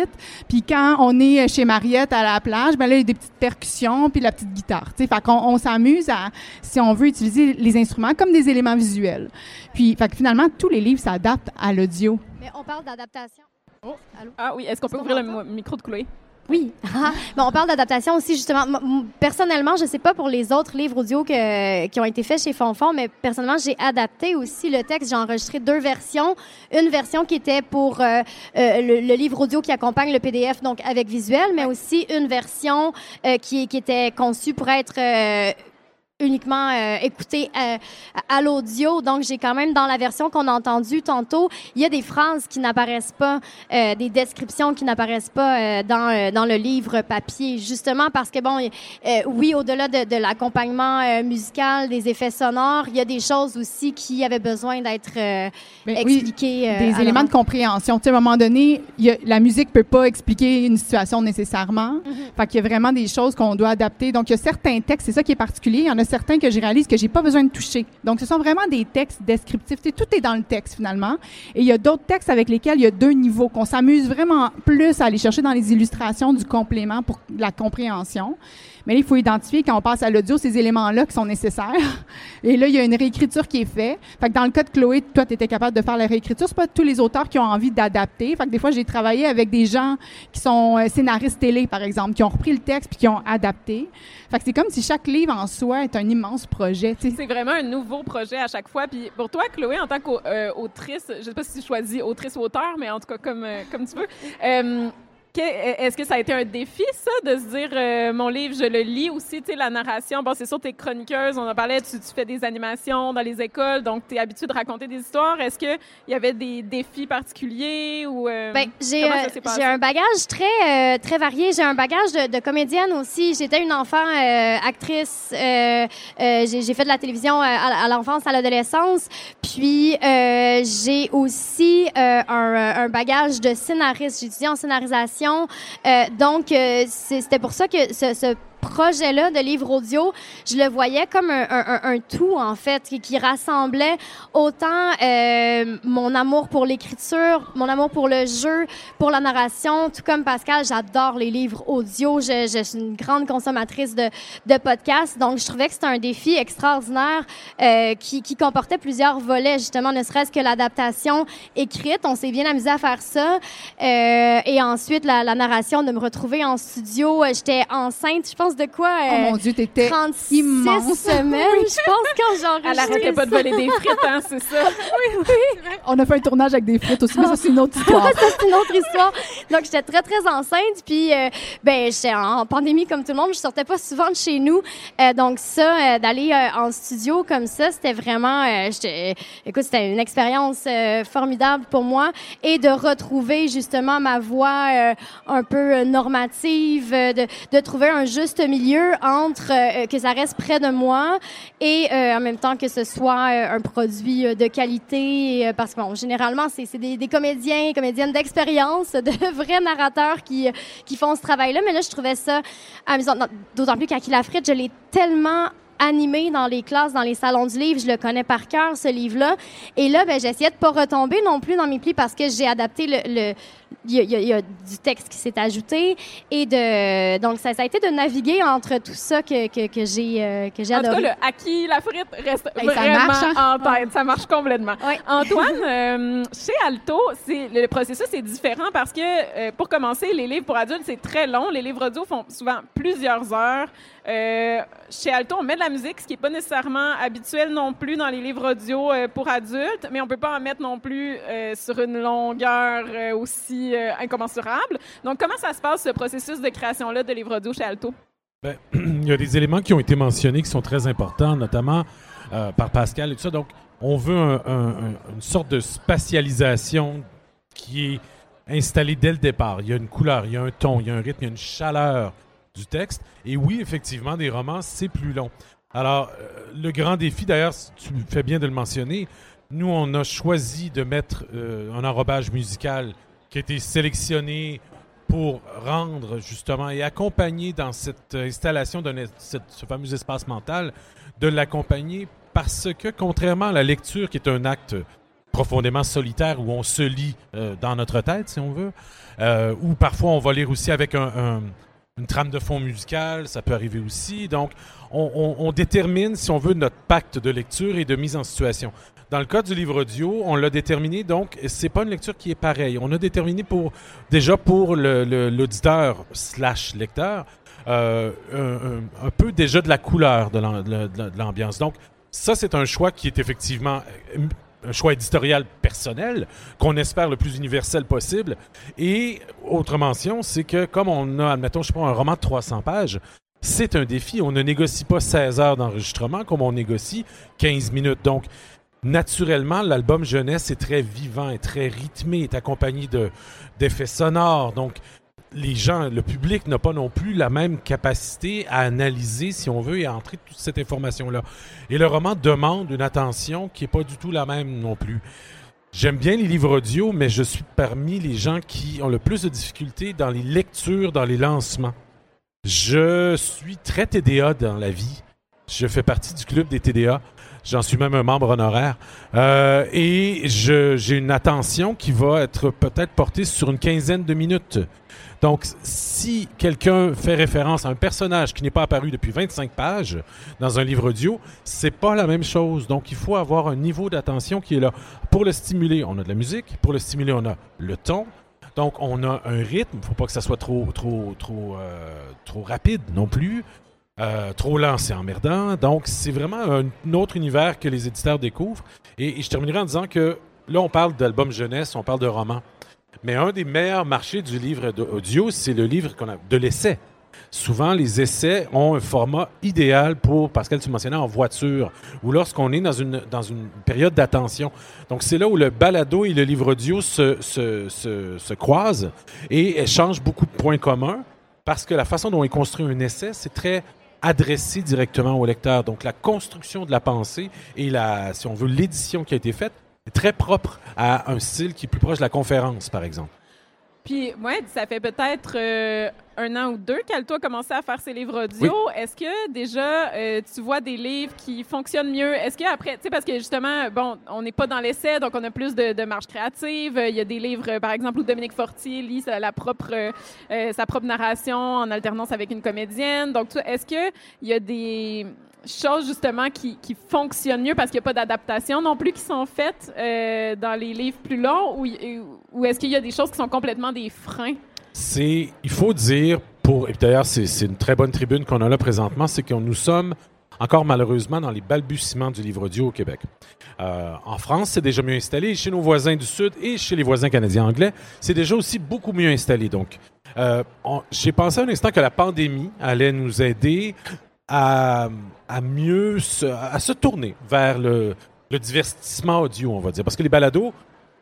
Puis quand on est chez Mariette à la plage, ben là, il y a des petites percussions puis la petite guitare. Tu sais, fait qu'on on s'amuse à, si on veut utiliser les instruments comme des éléments visuels. Puis, finalement, tous les livres s'adaptent à l'audio. Mais on parle d'adaptation. Ah oui, est-ce qu'on peut ouvrir le micro de Chloé? Oui. bon, on parle d'adaptation aussi, justement. Personnellement, je sais pas pour les autres livres audio que- qui ont été faits chez Fonfon, mais personnellement, j'ai adapté aussi le texte. J'ai enregistré deux versions. Une version qui était pour euh, euh, le, le livre audio qui accompagne le PDF, donc avec visuel, mais aussi une version euh, qui, qui était conçue pour être uniquement euh, écoutée euh, à l'audio. Donc, j'ai quand même, dans la version qu'on a entendue tantôt, il y a des phrases qui n'apparaissent pas, euh, des descriptions qui n'apparaissent pas euh, dans, dans le livre papier, justement parce que, bon, oui, au-delà de, de l'accompagnement musical, des effets sonores, il y a des choses aussi qui avaient besoin d'être oui, expliquées. des éléments de compréhension. Tu sais, à un moment donné, il y a- la musique peut pas expliquer une situation nécessairement. Fait qu'il y a vraiment des choses qu'on doit adapter. Donc, il y a certains textes, c'est ça qui est particulier. Il y en a certains que je réalise que j'ai pas besoin de toucher. Donc, ce sont vraiment des textes descriptifs. Tout est dans le texte, finalement. Et il y a d'autres textes avec lesquels il y a deux niveaux, qu'on s'amuse vraiment plus à aller chercher dans les illustrations du complément pour la compréhension. Mais il faut identifier quand on passe à l'audio ces éléments-là qui sont nécessaires. Et là, il y a une réécriture qui est faite. Fait que dans le cas de Chloé, toi, tu étais capable de faire la réécriture. C'est pas tous les auteurs qui ont envie d'adapter. Fait que des fois, j'ai travaillé avec des gens qui sont euh, scénaristes télé, par exemple, qui ont repris le texte puis qui ont adapté. Fait que c'est comme si chaque livre en soi est un immense projet. C'est vraiment un nouveau projet à chaque fois. Puis pour toi, Chloé, en tant qu'autrice, je sais pas si tu choisis autrice ou auteur, mais en tout cas, comme, euh, comme tu veux. euh, Est-ce que ça a été un défi, ça, de se dire, euh, mon livre, je le lis aussi, tu sais, la narration? Bon, c'est sûr, tu es chroniqueuse, on en parlait, tu, tu fais des animations dans les écoles, donc tu es habituée de raconter des histoires. Est-ce qu'il y avait des défis particuliers ou... euh, Ben, j'ai euh, j'ai un bagage très euh, très varié. J'ai un bagage de, de comédienne aussi. J'étais une enfant actrice. J'ai fait de la télévision à, à l'enfance, à l'adolescence. Puis j'ai aussi un, un bagage de scénariste. J'ai étudié en scénarisation. Euh, donc euh, c'était pour ça que ce projet-là de livre audio, je le voyais comme un, tout, en fait, qui, rassemblait autant euh, mon amour pour l'écriture, mon amour pour le jeu, pour la narration, tout comme Pascal, j'adore les livres audio. Je, suis une grande consommatrice de, podcasts, donc je trouvais que c'était un défi extraordinaire euh, qui, comportait plusieurs volets, justement, ne serait-ce que l'adaptation écrite. On s'est bien amusé à faire ça. Euh, et ensuite, la, narration, de me retrouver en studio. J'étais enceinte, je pense, de quoi? Oh euh, mon Dieu, t'étais 36 immense. semaines, je pense, quand j'enregistrais Elle arrêtait pas de voler des frites, hein, c'est ça? On a fait un tournage avec des frites aussi, mais ça, c'est une autre histoire. ça, c'est une autre histoire. Donc, j'étais très, très enceinte. Puis, euh, ben, j'étais en pandémie comme tout le monde. Je sortais pas souvent de chez nous. Euh, donc, ça, euh, d'aller euh, en studio comme ça, c'était vraiment... euh, écoute, c'était une expérience euh, formidable pour moi. Et de retrouver, justement, ma voix euh, un peu euh, normative, euh, de, de trouver un juste milieu entre euh, que ça reste près de moi et euh, en même temps que ce soit euh, un produit euh, de qualité. euh, parce que, bon, généralement, c'est des, des comédiens, comédiennes d'expérience, de vrais narrateurs qui, euh, qui font ce travail-là. Mais là, je trouvais ça amusant. D'autant plus qu'Aki Lafrite, je l'ai tellement animé dans les classes, dans les salons du livre. Je le connais par cœur, ce livre-là. Et là, ben, j'essayais de pas retomber non plus dans mes plis parce que j'ai adapté le- il y, a, y y du texte qui s'est ajouté et de donc ça, ça a été de naviguer entre tout ça que, que, que j'ai euh, que j'ai En tout cas, adoré. le acquis, la frite reste Hey, ça vraiment marche, hein? en tête. Ça marche complètement. Ouais. Antoine, euh, chez Alto, c'est le processus est différent parce que, euh, pour commencer, les livres pour adultes, c'est très long. Les livres audio font souvent plusieurs heures. Euh, chez Alto, on met de la musique, ce qui n'est pas nécessairement habituel non plus dans les livres audio pour adultes, mais on peut pas en mettre non plus sur une longueur euh, euh, incommensurable. Donc, comment ça se passe, ce processus de création-là de livres audio chez Alto? Ben, il y a des éléments qui ont été mentionnés qui sont très importants, notamment euh, par Pascal et tout ça. Donc, on veut un- un- un- une sorte de spatialisation qui est installée dès le départ. Il y a une couleur, il y a un ton, il y a un rythme, il y a une chaleur du texte. Et oui, effectivement, des romans, c'est plus long. Alors, euh, le grand défi, d'ailleurs, tu fais bien de le mentionner, nous, on a choisi de mettre un enrobage musical qui a été sélectionné pour rendre justement et accompagner dans cette euh, installation de ce fameux espace mental, de l'accompagner parce que contrairement à la lecture qui est un acte profondément solitaire où on se lit euh, dans notre tête si on veut, euh, ou parfois on va lire aussi avec un- un- une trame de fond musicale, ça peut arriver aussi. Donc on, on- on détermine si on veut notre pacte de lecture et de mise en situation. Dans le cas du livre audio, on l'a déterminé, donc c'est pas une lecture qui est pareille. On a déterminé pour déjà pour le- le- l'auditeur slash lecteur euh, un, peu déjà de la couleur de l'ambiance. Donc ça, c'est un choix qui est effectivement euh, un choix éditorial personnel qu'on espère le plus universel possible. Et autre mention, c'est que comme on a, admettons, je sais pas, un roman de 300 pages, c'est un défi. On ne négocie pas 16 heures d'enregistrement comme on négocie 15 minutes. Donc, naturellement, l'album jeunesse est très vivant, est très rythmé, est accompagné de, d'effets sonores. Donc, les gens, le public n'a pas non plus la même capacité à analyser, si on veut, et à entrer toute cette information-là. Et le roman demande une attention qui n'est pas du tout la même non plus. J'aime bien les livres audio, mais je suis parmi les gens qui ont le plus de difficultés dans les lectures, dans les lancements. Je suis très TDA dans la vie. Je fais partie du club des TDA. J'en suis même un membre honoraire. Euh, et j'ai une attention qui va être peut-être portée sur une quinzaine de minutes. Donc, si quelqu'un fait référence à un personnage qui n'est pas apparu depuis 25 pages dans un livre audio, c'est pas la même chose. Donc, il faut avoir un niveau d'attention qui est là. Pour le stimuler, on a de la musique. Pour le stimuler, on a le ton. Donc, on a un rythme. Il ne faut pas que ça soit trop, trop, trop, euh, trop rapide non plus. Euh, trop lent, c'est emmerdant. Donc, c'est vraiment un, autre univers que les éditeurs découvrent. Et, je terminerai en disant que là, on parle d'album jeunesse, on parle de roman. Mais un des meilleurs marchés du livre audio, c'est le livre qu'on a, de l'essai. Souvent, les essais ont un format idéal pour, Pascal, tu mentionnais, en voiture, ou lorsqu'on est dans une, dans une période d'attention. Donc, c'est là où le balado et le livre audio se, se, se, se croisent et échangent beaucoup de points communs, parce que la façon dont est construit un essai, c'est très adressé directement au lecteur. Donc, la construction de la pensée et, la, si on veut, l'édition qui a été faite est très propre à un style qui est plus proche de la conférence, par exemple. Puis, ouais, ça fait peut-être euh, un an ou deux qu'Alto a commencé à faire ses livres audio. Est-ce que déjà, euh, tu vois des livres qui fonctionnent mieux? Est-ce qu'après, tu sais, parce que justement, bon, on n'est pas dans l'essai, donc on a plus de, de marge créative. Il y a des livres, euh, par exemple, où Dominique Fortier lit sa, la propre, euh, sa propre narration en alternance avec une comédienne. Donc, tu- est-ce qu'il y a des choses justement qui, qui fonctionnent mieux parce qu'il n'y a pas d'adaptation non plus qui sont faites euh, dans les livres plus longs ou, est-ce qu'il y a des choses qui sont complètement des freins? C'est, il faut dire, pour, et d'ailleurs, c'est, une très bonne tribune qu'on a là présentement, c'est que nous sommes encore malheureusement dans les balbutiements du livre audio au Québec. Euh, en France, c'est déjà mieux installé. Chez nos voisins du Sud et chez les voisins canadiens anglais, c'est déjà aussi beaucoup mieux installé. Donc, euh, j'ai pensé un instant que la pandémie allait nous aider à, mieux se, à se tourner vers le, le divertissement audio, on va dire. Parce que les balados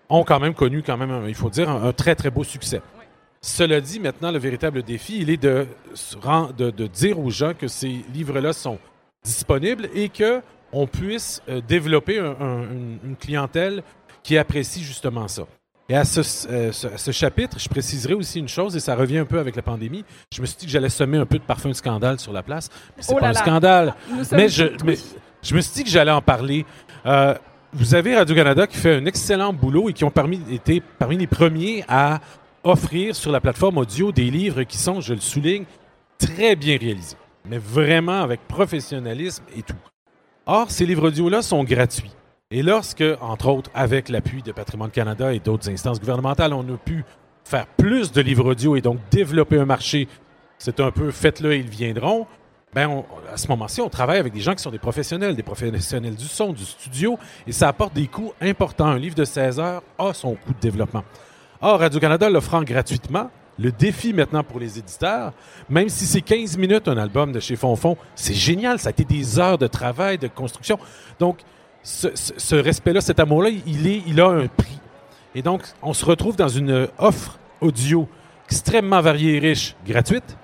ont quand même connu, quand même, il faut dire, un, très, très beau succès. Cela dit, maintenant, le véritable défi, il est de, de, dire aux gens que ces livres-là sont disponibles et que on puisse euh, développer un- un- une, une clientèle qui apprécie justement ça. Et à ce, euh, ce- à ce chapitre, je préciserai aussi une chose, et ça revient un peu avec la pandémie. Je me suis dit que j'allais semer un peu de parfum de scandale sur la place. Mais c'est Oh pas là un là. scandale. Mais je, toutes mais je me suis dit que j'allais en parler. Euh, vous avez Radio-Canada qui fait un excellent boulot et qui ont parmi, été parmi les premiers à offrir sur la plateforme audio des livres qui sont, je le souligne, très bien réalisés. Mais vraiment avec professionnalisme et tout. Or, ces livres audio-là sont gratuits. Et lorsque, entre autres, avec l'appui de Patrimoine Canada et d'autres instances gouvernementales, on a pu faire plus de livres audio et donc développer un marché, c'est un peu faites-le ils viendront. Ben, on- à ce moment-ci, on travaille avec des gens qui sont des professionnels, des professionnels du son, du studio, et ça apporte des coûts importants. Un livre de 16 heures a son coût de développement. Or, Radio-Canada l'offrant gratuitement, le défi maintenant pour les éditeurs, même si c'est 15 minutes un album de chez Fonfon, c'est génial, ça a été des heures de travail, de construction. Donc, ce, respect-là, cet amour-là, il, il a un prix. Et donc, on se retrouve dans une offre audio extrêmement variée et riche, gratuite,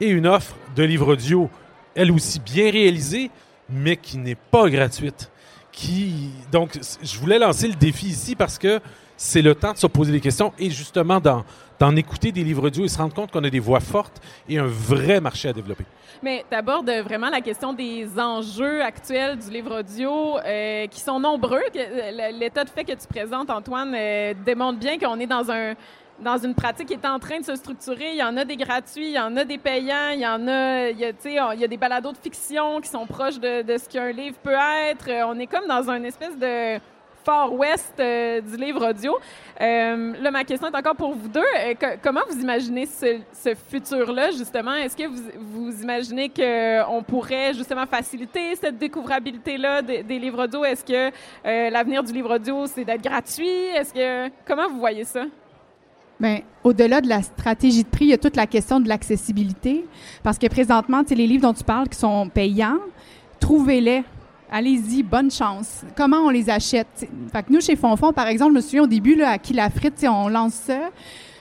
et une offre de livres audio, elle aussi bien réalisée, mais qui n'est pas gratuite. Qui, donc, je voulais lancer le défi ici parce que c'est le temps de se poser des questions et justement d'en, écouter des livres audio et se rendre compte qu'on a des voix fortes et un vrai marché à développer. Mais tu abordes vraiment la question des enjeux actuels du livre audio euh, qui sont nombreux. Euh, L'état de fait que tu présentes, Antoine, euh, démontre bien qu'on est dans un dans une pratique qui est en train de se structurer. Il y en a des gratuits, il y en a des payants, il y en a, il y a, il y a des balados de fiction qui sont proches de, de ce qu'un livre peut être. On est comme dans une espèce de far west euh, du livre audio. Euh, là, ma question est encore pour vous deux. Euh, co- comment vous imaginez ce, futur-là, justement? Est-ce que vous, vous imaginez qu'on pourrait justement faciliter cette découvrabilité-là des, livres audio? Est-ce que euh, l'avenir du livre audio, c'est d'être gratuit? Est-ce que... Comment vous voyez ça? Bien, au-delà de la stratégie de prix, il y a toute la question de l'accessibilité. Parce que présentement, les livres dont tu parles qui sont payants, trouvez-les. Allez-y, bonne chance. Comment on les achète? T'sais, Fait que nous, chez Fonfon, par exemple, je me souviens au début, là, à qui la frite, on lance ça.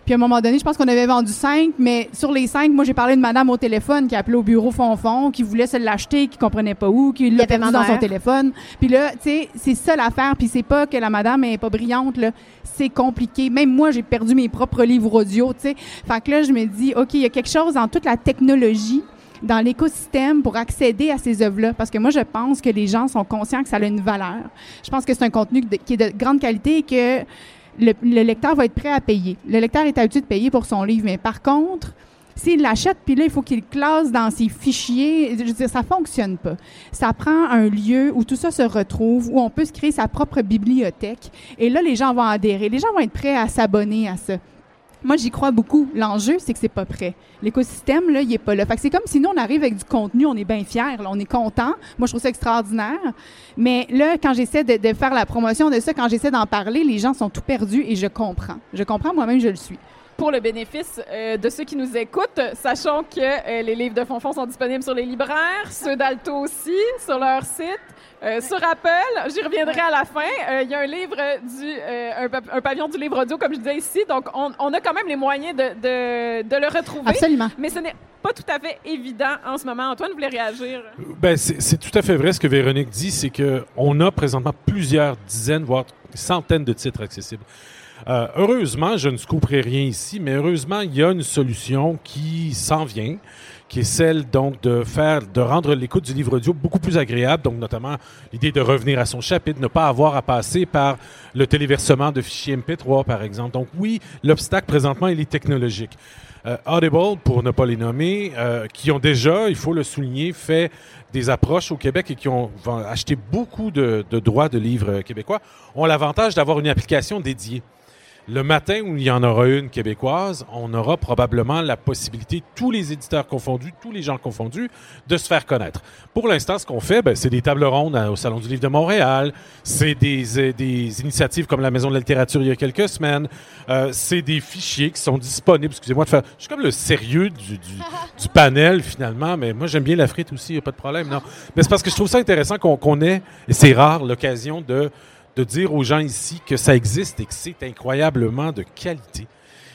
Puis à un moment donné, je pense qu'on avait vendu cinq, mais sur les cinq, moi, j'ai parlé de madame au téléphone qui appelait au bureau Fonfon, qui voulait se l'acheter, qui comprenait pas où, qui l'a perdu dans son téléphone. Puis là, tu sais, c'est ça l'affaire. Puis c'est pas que la madame est pas brillante, là. C'est compliqué. Même moi, j'ai perdu mes propres livres audio, tu sais. Fait que là, je me dis, OK, il y a quelque chose dans toute la technologie dans l'écosystème pour accéder à ces œuvres-là. Parce que moi, je pense que les gens sont conscients que ça a une valeur. Je pense que c'est un contenu qui est de grande qualité et que le, le lecteur va être prêt à payer. Le lecteur est habitué de payer pour son livre, mais par contre, s'il l'achète, puis là, il faut qu'il classe dans ses fichiers. Je veux dire, ça fonctionne pas. Ça prend un lieu où tout ça se retrouve, où on peut se créer sa propre bibliothèque. Et là, les gens vont adhérer. Les gens vont être prêts à s'abonner à ça. Moi, j'y crois beaucoup. L'enjeu, c'est que c'est pas prêt. L'écosystème, là, il est pas là. Fait que c'est comme si nous, on arrive avec du contenu, on est bien fiers, là, on est content. Moi, je trouve ça extraordinaire. Mais là, quand j'essaie de, faire la promotion de ça, quand j'essaie d'en parler, les gens sont tout perdus et je comprends. Je comprends, moi-même, je le suis. Pour le bénéfice euh, de ceux qui nous écoutent, sachant que euh, les livres de Fonfon sont disponibles sur les libraires, ceux d'Alto aussi, sur leur site. Euh, sur Apple, j'y reviendrai à la fin. Euh, Il y a un livre du euh, un, pa- un pavillon du livre audio, comme je disais ici, donc on, on a quand même les moyens de, de, de le retrouver. Absolument. Mais ce n'est pas tout à fait évident en ce moment. Antoine voulait réagir. Ben, c'est tout à fait vrai ce que Véronique dit, c'est que on a présentement plusieurs dizaines, voire centaines de titres accessibles. Euh, heureusement, je ne scouperai rien ici, mais heureusement, il y a une solution qui s'en vient, qui est celle donc de faire, de rendre l'écoute du livre audio beaucoup plus agréable. Donc, notamment l'idée de revenir à son chapitre, ne pas avoir à passer par le téléversement de fichiers MP3, par exemple. Donc, oui, l'obstacle présentement, il est technologique. Euh, Audible, pour ne pas les nommer, euh, qui ont déjà, il faut le souligner, fait des approches au Québec et qui ont acheté beaucoup de, de droits de livres québécois, ont l'avantage d'avoir une application dédiée. Le matin où il y en aura une québécoise, on aura probablement la possibilité, tous les éditeurs confondus, tous les gens confondus, de se faire connaître. Pour l'instant, ce qu'on fait, ben, c'est des tables rondes au Salon du Livre de Montréal, c'est des, euh, des initiatives comme la Maison de la littérature il y a quelques semaines, euh, c'est des fichiers qui sont disponibles. Excusez-moi de faire... Je suis comme le sérieux du, du, du panel, finalement, mais moi, j'aime bien la frite aussi, il n'y a pas de problème, non. Mais c'est parce que je trouve ça intéressant qu'on qu'on ait, et c'est rare, l'occasion de de dire aux gens ici que ça existe et que c'est incroyablement de qualité.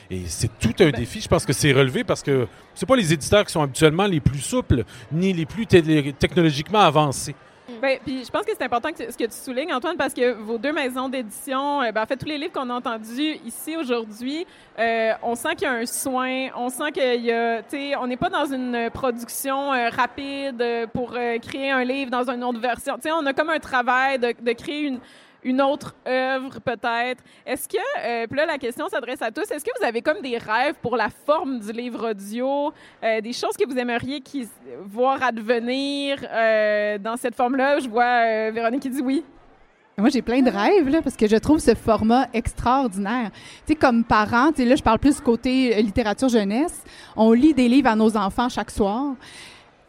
Et c'est tout un défi. Je pense que c'est relevé parce que c'est pas les éditeurs qui sont habituellement les plus souples ni les plus technologiquement avancés. Ben, puis je pense que c'est important que ce que tu soulignes, Antoine, parce que vos deux maisons d'édition, euh, ben, en fait, tous les livres qu'on a entendus ici aujourd'hui, euh, on sent qu'il y a un soin, on sent qu'il y a, tu sais, on n'est pas dans une production euh, rapide pour euh, créer un livre dans une autre version. Tu sais, on a comme un travail de, de créer une une autre œuvre peut-être. Est-ce que, euh, puis là la question s'adresse à tous, est-ce que vous avez comme des rêves pour la forme du livre audio, euh, des choses que vous aimeriez qui, voir advenir euh, dans cette forme-là? Je vois Véronique qui dit oui. Moi, j'ai plein de rêves, là, parce que je trouve ce format extraordinaire. Tu sais, comme parents, tu sais, là, je parle plus côté littérature jeunesse. On lit des livres à nos enfants chaque soir.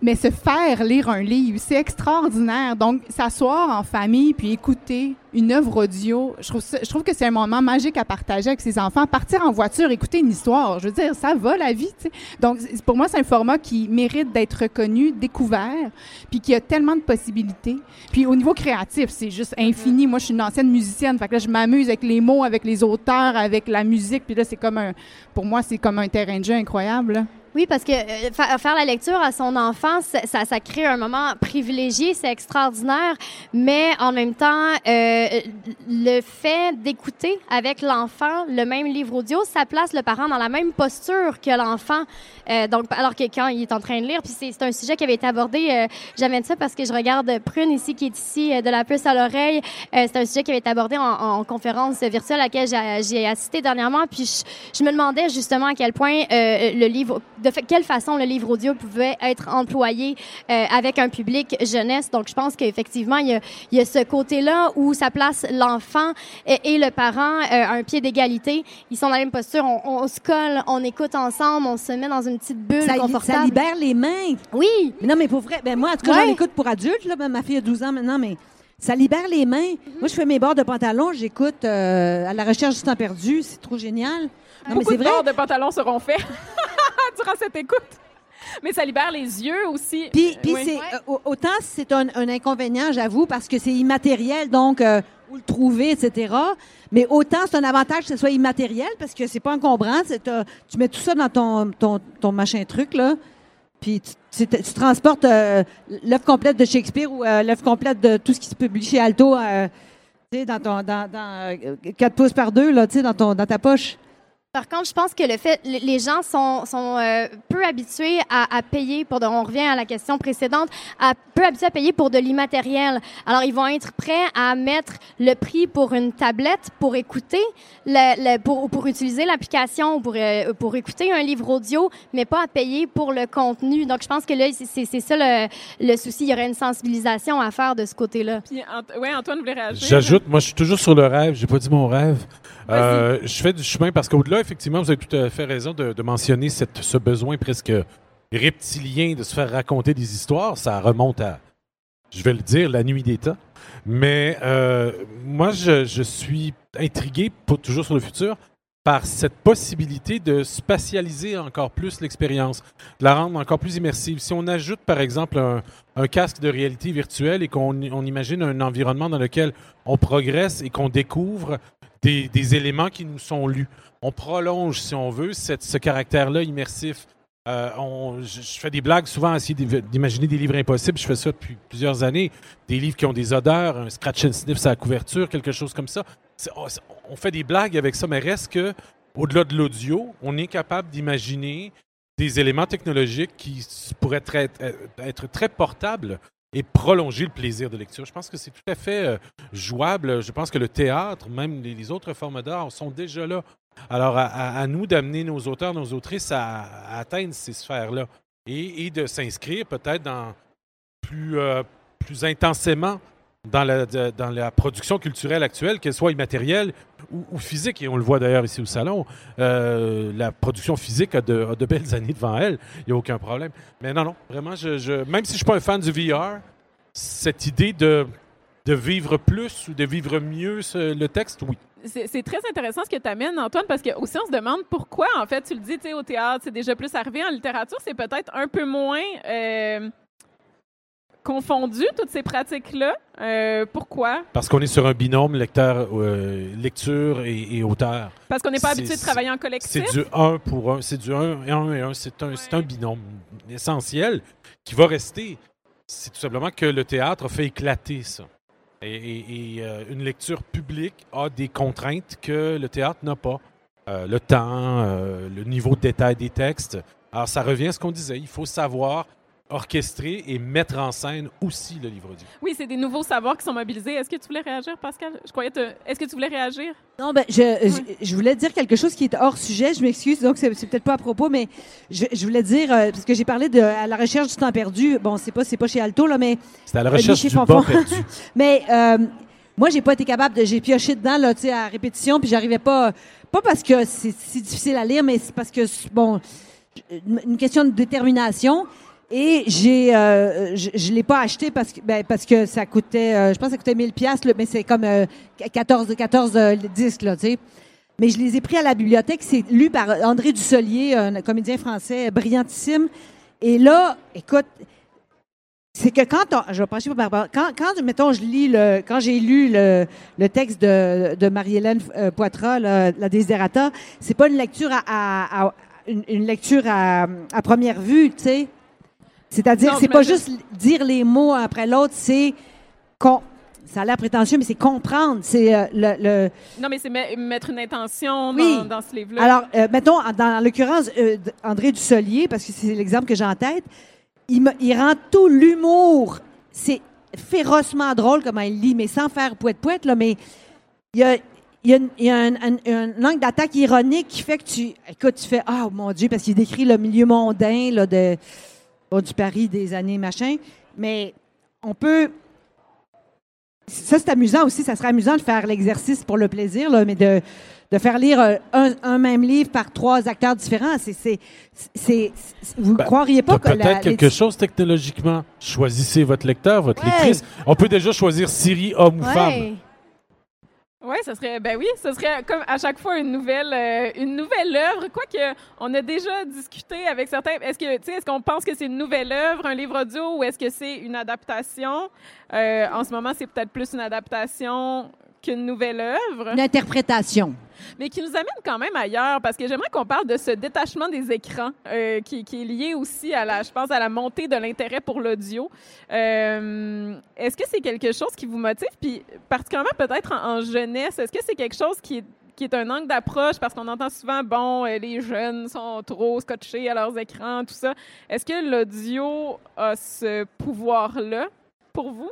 Mais se faire lire un livre, c'est extraordinaire. Donc, s'asseoir en famille puis écouter une œuvre audio, je trouve, je trouve que c'est un moment magique à partager avec ses enfants. Partir en voiture, écouter une histoire, je veux dire, ça va la vie. Donc, pour moi, c'est un format qui mérite d'être reconnu, découvert, puis qui a tellement de possibilités. Puis au niveau créatif, c'est juste infini. Moi, je suis une ancienne musicienne, fait que là, je m'amuse avec les mots, avec les auteurs, avec la musique. Puis là, c'est comme un, pour moi, c'est comme un terrain de jeu incroyable. Oui, parce que euh, fa- faire la lecture à son enfant, ça, crée un moment privilégié, c'est extraordinaire, mais en même temps, euh, le fait d'écouter avec l'enfant le même livre audio, ça place le parent dans la même posture que l'enfant. Euh, donc, alors que quand il est en train de lire, puis c'est un sujet qui avait été abordé, j'amène ça parce que je regarde Prune ici, qui est ici, de la puce à l'oreille. C'est un sujet qui avait été abordé en, en conférence virtuelle à laquelle j'ai- assisté dernièrement, puis je, me demandais justement à quel point le livre de quelle façon le livre audio pouvait être employé euh, avec un public jeunesse. Donc, je pense qu'effectivement, il y a, il y a ce côté-là où ça place l'enfant et, et le parent euh, à un pied d'égalité. Ils sont dans la même posture, on, on se colle, on écoute ensemble, on se met dans une petite bulle Ça, confortable. ça libère les mains. Oui. Mais non, mais pour vrai, ben moi, en tout cas, Ouais. j'en écoute pour adultes. Là, Ben, ma fille a 12 ans maintenant, mais ça libère les mains. Mm-hmm. Moi, je fais mes bords de pantalon, j'écoute euh, à la recherche du temps perdu. C'est trop génial. Non, mais Beaucoup c'est de vrai. bords de pantalons seront faits durant cette écoute. Mais ça libère les yeux aussi. Puis, puis Oui. c'est euh, au- autant c'est un, un inconvénient, j'avoue, parce que c'est immatériel, donc euh, où le trouver, etc. Mais autant c'est un avantage que ce soit immatériel parce que c'est pas encombrant. c'est, euh, tu mets tout ça dans ton, ton, ton machin truc là, puis tu, tu- tu transportes euh, l'œuvre complète de Shakespeare ou euh, l'œuvre complète de tout ce qui se publie chez Alto, euh, tu sais, dans ton dans, dans euh, 4 pouces par 2 là, tu sais, dans ton dans ta poche. Par contre, je pense que le fait, les gens sont, sont euh, peu habitués à, à payer pour de, on revient à la question précédente, à, peu habitués à payer pour de l'immatériel. Alors, ils vont être prêts à mettre le prix pour une tablette pour écouter, le, le- pour, pour utiliser l'application ou pour, euh, pour écouter un livre audio, mais pas à payer pour le contenu. Donc, je pense que là, c'est- ça le, le souci. Il y aurait une sensibilisation à faire de ce côté-là. Ouais, Antoine voulait réagir. J'ajoute, moi, je suis toujours sur le rêve. J'ai pas dit mon rêve. Euh, je fais du chemin parce qu'au-delà, effectivement, vous avez tout à fait raison de, de mentionner cette, ce besoin presque reptilien de se faire raconter des histoires. Ça remonte à, je vais le dire, la nuit des temps. Mais euh, moi, je, je suis intrigué, pour toujours sur le futur, par cette possibilité de spatialiser encore plus l'expérience, de la rendre encore plus immersive. Si on ajoute, par exemple, un, un casque de réalité virtuelle et qu'on on imagine un environnement dans lequel on progresse et qu'on découvre des, éléments qui nous sont lus, on prolonge, si on veut, ce caractère-là immersif. Euh, je, fais des blagues souvent à essayer d'im- d'imaginer des livres impossibles. Je fais ça depuis plusieurs années. Des livres qui ont des odeurs, un scratch and sniff sur la couverture, quelque chose comme ça. C'est- on, fait des blagues avec ça, mais reste que, au-delà de l'audio, on est capable d'imaginer des éléments technologiques qui pourraient être, être très portables et prolonger le plaisir de lecture. Je pense que c'est tout à fait euh, jouable. Je pense que le théâtre, même les, autres formes d'art, sont déjà là. Alors, à, nous d'amener nos auteurs, nos autrices à, atteindre ces sphères-là et, et de s'inscrire peut-être dans plus, euh, plus intensément dans la, production culturelle actuelle, qu'elle soit immatérielle ou, physique. Et on le voit d'ailleurs ici au salon. Euh, la production physique a de, belles années devant elle. Il n'y a aucun problème. Mais non, non, vraiment, même si je ne suis pas un fan du VR, cette idée de, vivre plus ou de vivre mieux le texte, oui. C'est très intéressant ce que tu amènes, Antoine, parce que aussi on se demande pourquoi, en fait, tu le dis, tu au théâtre, c'est déjà plus arrivé. En littérature, c'est peut-être un peu moins euh, confondu, toutes ces pratiques-là. Euh, pourquoi? Parce qu'on est sur un binôme lecteur, euh, lecture et, et auteur. Parce qu'on n'est pas habitué de travailler en collectif? C'est du 1 pour 1. C'est du 1 et 1 et 1. C'est un, un binôme essentiel qui va rester. C'est tout simplement que le théâtre a fait éclater ça. Et, et- et, euh, une lecture publique a des contraintes que le théâtre n'a pas. Le temps, le niveau de détail des textes. Alors, ça revient à ce qu'on disait. Il faut savoir orchestrer et mettre en scène aussi le livre audio. Oui, c'est des nouveaux savoirs qui sont mobilisés. Est-ce que tu voulais réagir, Pascal? Je croyais te... Est-ce que tu voulais réagir? Non, ben, je, je, je voulais dire quelque chose qui est hors sujet. Je m'excuse, donc c'est peut-être pas à propos, mais je, je voulais dire, euh, parce que j'ai parlé de à la recherche du temps perdu. Bon, c'est pas, c'est pas chez Alto, là, mais. C'est à la euh, recherche chez du bas perdu. mais euh, moi, j'ai pas été capable de. J'ai pioché dedans, là, tu sais, à répétition, puis j'arrivais pas. Pas parce que c'est si difficile à lire, mais c'est parce que, bon, une question de détermination. Et j'ai, euh, je, je l'ai pas acheté parce que, ben, parce que ça coûtait, euh, je pense que ça coûtait 1000 pièces, mais c'est comme euh, 14, 14 euh, disques, là, tu sais. Mais je les ai pris à la bibliothèque. C'est lu par André Dussolier, un comédien français brillantissime. Et là, écoute, c'est que quand on, je vais pencher pour quand, quand, mettons, je lis le, quand j'ai lu le, le texte de, de Marie-Hélène euh, Poitras, là, La Desiderata, c'est pas une lecture à, à- à- une, une lecture à, à première vue, tu sais. C'est-à-dire, c'est pas juste dire les mots un après l'autre, c'est con- ça a l'air prétentieux, mais c'est comprendre. C'est euh, le, le- Non, mais c'est me- mettre une intention Oui. dans, dans ce livre-là. Alors, euh, mettons, en- dans l'occurrence, euh, André Dussolier, parce que c'est l'exemple que j'ai en tête, il, me- il rend tout l'humour. C'est férocement drôle comment il lit, mais sans faire poète-poète, là, mais il y a, il y a, une, il y a un, un- un angle d'attaque ironique qui fait que tu, écoute, tu fais, ah, mon Dieu, parce qu'il décrit le milieu mondain là, de, bon, du Paris des années machin. Mais on peut. Ça, c'est amusant aussi. Ça serait amusant de faire l'exercice pour le plaisir, là, mais de, de faire lire un, un même livre par trois acteurs différents. C'est, c'est, vous ne Ben, croiriez pas que peut-être quelque chose technologiquement. Choisissez votre lecteur, votre Ouais. lectrice. On peut déjà choisir Siri, homme ou femme. Oui, ça serait, ben oui, ce serait comme à chaque fois une nouvelle, euh, une nouvelle œuvre. Quoique, on a déjà discuté avec certains. Est-ce que, est-ce qu'on pense que c'est une nouvelle œuvre, un livre audio, ou est-ce que c'est une adaptation? Euh, En ce moment, c'est peut-être plus une adaptation qu'une nouvelle œuvre, une interprétation. mais qui nous amène quand même ailleurs, parce que j'aimerais qu'on parle de ce détachement des écrans, euh, qui, qui est lié aussi à la, je pense, à la montée de l'intérêt pour l'audio. Euh, est-ce que c'est quelque chose qui vous motive? Puis, particulièrement peut-être en, en jeunesse, est-ce que c'est quelque chose qui est, qui est un angle d'approche? Parce qu'on entend souvent, bon, euh, les jeunes sont trop scotchés à leurs écrans, tout ça. Est-ce que l'audio a ce pouvoir-là pour vous?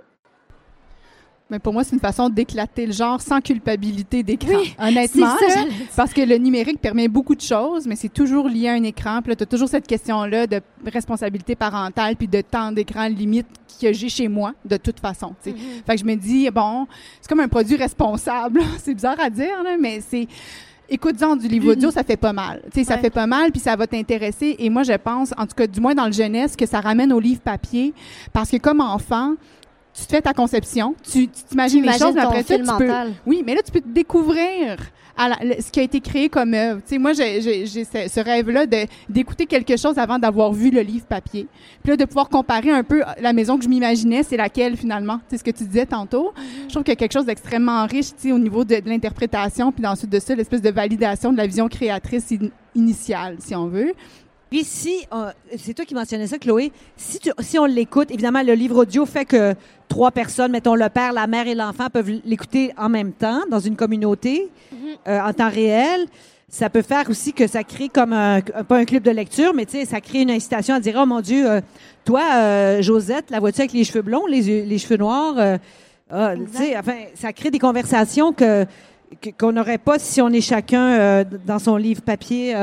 Mais pour moi, c'est une façon d'éclater le genre sans culpabilité d'écran. Oui, Honnêtement, ça, là, parce que le numérique permet beaucoup de choses, mais c'est toujours lié à un écran. Puis là, tu as toujours cette question-là de responsabilité parentale puis de temps d'écran limite que j'ai chez moi, de toute façon. sais. Fait que je me dis, bon, c'est comme un produit responsable. c'est bizarre à dire, là, mais c'est... Écoute-en du livre audio, ça fait pas mal. Tu sais, ça Ouais. fait pas mal, puis ça va t'intéresser. Et moi, je pense, en tout cas, du moins dans le jeunesse, que ça ramène au livre papier, parce que comme enfant, tu te fais ta conception, tu tu t'imagines les choses, mais après ça, tu peux... mental. Oui, mais là, tu peux te découvrir à la- le- ce qui a été créé comme œuvre. Tu sais, moi, j'ai j'ai- j'ai ce, ce rêve-là de- d'écouter quelque chose avant d'avoir vu le livre papier. Puis là, de pouvoir comparer un peu la maison que je m'imaginais, c'est laquelle finalement? C'est ce que tu disais tantôt. Je trouve qu'il y a quelque chose d'extrêmement riche tu sais, au niveau de, de l'interprétation, puis ensuite de ça, l'espèce de validation de la vision créatrice in- initiale, si on veut. Puis si, euh, c'est toi qui mentionnais ça, Chloé, si, tu- si on l'écoute, évidemment, le livre audio fait que trois personnes, mettons le père, la mère et l'enfant, peuvent l'écouter en même temps dans une communauté, euh, en temps réel. Ça peut faire aussi que ça crée comme un, pas un club de lecture, mais tu sais, ça crée une incitation à dire, oh mon Dieu, euh, toi, Josette, la vois-tu avec les cheveux blonds, les, yeux- les cheveux noirs? ah, tu sais, enfin, ça crée des conversations que qu'on n'aurait pas si on est chacun dans son livre papier.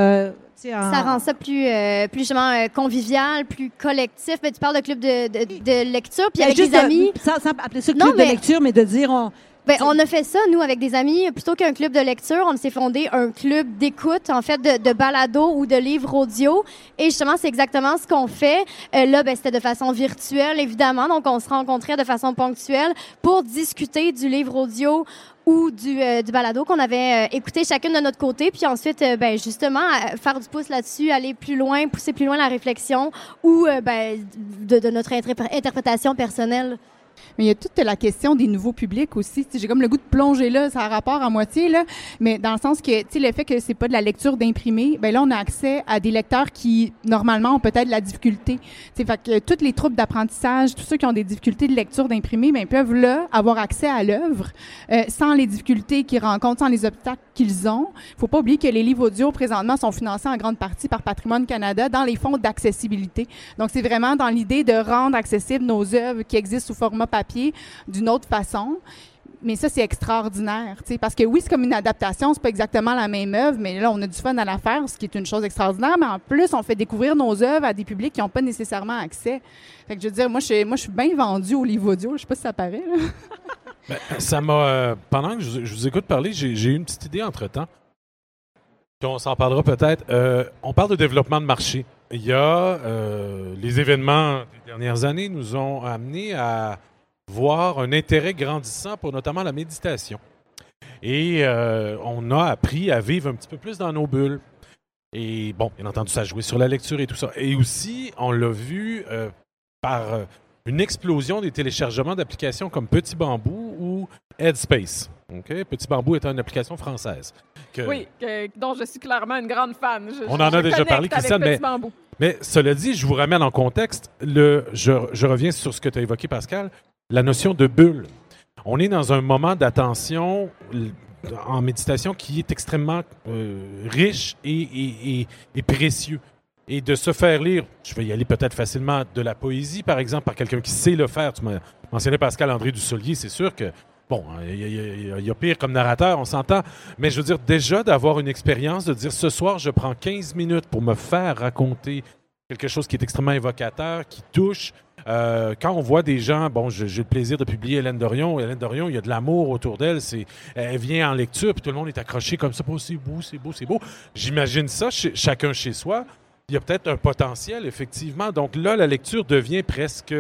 En- Ça rend ça plus, euh, plus justement euh, convivial, plus collectif. Mais tu parles de club de, de, de lecture, puis Ben, avec des de- amis. sans, sans appeler ça Non, club mais- de lecture, mais de dire on. Ben, on a fait ça, nous, avec des amis. Plutôt qu'un club de lecture, on s'est fondé un club d'écoute, en fait, de, de balado ou de livres audio. Et justement, c'est exactement ce qu'on fait. Euh, là, ben, c'était de façon virtuelle, évidemment. Donc, on se rencontrait de façon ponctuelle pour discuter du livre audio ou du, euh, du balado qu'on avait euh, écouté chacune de notre côté. Puis ensuite, euh, ben, justement, euh, faire du pouce là-dessus, aller plus loin, pousser plus loin la réflexion ou euh, ben, de, notre interpré- interprétation personnelle. Mais il y a toute la question des nouveaux publics aussi. J'ai comme le goût de plonger là, ça a rapport à moitié, là, mais dans le sens que le fait que c'est pas de la lecture d'imprimé, ben là, on a accès à des lecteurs qui, normalement, ont peut-être la difficulté. Tu sais, fait que toutes les troupes d'apprentissage, tous ceux qui ont des difficultés de lecture d'imprimé, ben, peuvent là avoir accès à l'œuvre euh, sans les difficultés qu'ils rencontrent, sans les obstacles qu'ils ont. faut pas oublier que les livres audio, présentement, sont financés en grande partie par Patrimoine Canada dans les fonds d'accessibilité. Donc, c'est vraiment dans l'idée de rendre accessibles nos œuvres qui existent sous format papier d'une autre façon. Mais ça, c'est extraordinaire, parce que oui, c'est comme une adaptation, c'est pas exactement la même œuvre, mais là, on a du fun à la faire, ce qui est une chose extraordinaire, mais en plus, on fait découvrir nos œuvres à des publics qui n'ont pas nécessairement accès. Fait que je veux dire, moi, je suis, bien vendue au livre audio, je sais pas si ça paraît. Ben, ça m'a. euh, pendant que je, vous- écoute parler, j'ai eu une petite idée entre temps. On s'en parlera peut-être. Euh, on parle de développement de marché. Il y a. euh, les événements des dernières années nous ont amené à voir un intérêt grandissant pour notamment la méditation. Et on a appris à vivre un petit peu plus dans nos bulles. Et bon, bien entendu, ça joué sur la lecture et tout ça. Et aussi, on l'a vu par une explosion des téléchargements d'applications comme Petit Bambou Headspace. OK? Petit Bambou est une application française. que- Oui, que- dont je suis clairement une grande fan. Je- On en a déjà parlé, Christiane, mais-. Mais cela dit, je vous ramène en contexte. Le, je, je reviens sur ce que tu as évoqué, Pascal, la notion de bulle. On est dans un moment d'attention en méditation qui est extrêmement euh, riche et, et- et- et précieux. Et de se faire lire, je vais y aller peut-être facilement, de la poésie, par exemple, par quelqu'un qui sait le faire. Tu m'as mentionné Pascal André Dussolier, c'est sûr que Bon, il y, a- il y a- pire comme narrateur, on s'entend. Mais je veux dire, déjà d'avoir une expérience, de dire ce soir, je prends 15 minutes pour me faire raconter quelque chose qui est extrêmement évocateur, qui touche. Euh, quand on voit des gens, bon, j'ai le plaisir de publier Hélène Dorion. Hélène Dorion, il y a de l'amour autour d'elle. Elle vient en lecture, puis tout le monde est accroché comme ça. Oh, c'est beau, c'est beau, c'est beau. J'imagine ça, chacun chez soi. Il y a peut-être un potentiel, effectivement. Donc là, la lecture devient presque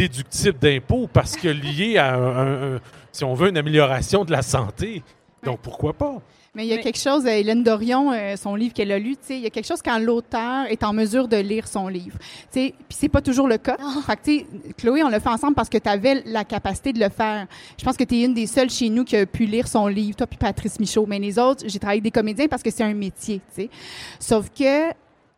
déductible d'impôt parce que lié à, un- un- un- si on veut, une amélioration de la santé. Donc pourquoi pas? Mais il y a Mais- quelque chose, euh, Hélène Dorion, euh, son livre qu'elle a lu, tu sais, il y a quelque chose quand l'auteur est en mesure de lire son livre. Tu sais, Puis c'est pas toujours le cas. Fait que, tu sais, Chloé, on l'a fait ensemble parce que tu avais la capacité de le faire. Je pense que tu es une des seules chez nous qui a pu lire son livre, toi puis Patrice Michaud. Mais les autres, j'ai travaillé avec des comédiens parce que c'est un métier. tu sais. Sauf que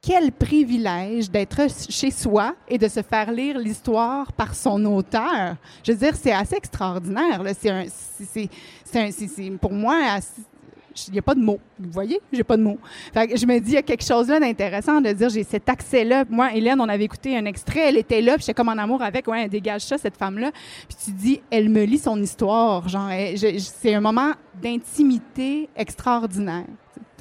quel privilège d'être chez soi et de se faire lire l'histoire par son auteur. Je veux dire, c'est assez extraordinaire. C'est pour moi, il n'y a pas de mots. Vous voyez? J'ai pas de mots. Je me dis, il y a quelque chose là d'intéressant de dire, j'ai cet accès-là. Moi, Hélène, on avait écouté un extrait, elle était là, puis j'étais comme en amour avec, ouais, dégage ça, cette femme-là. Puis tu dis, elle me lit son histoire. Genre, c'est un moment d'intimité extraordinaire.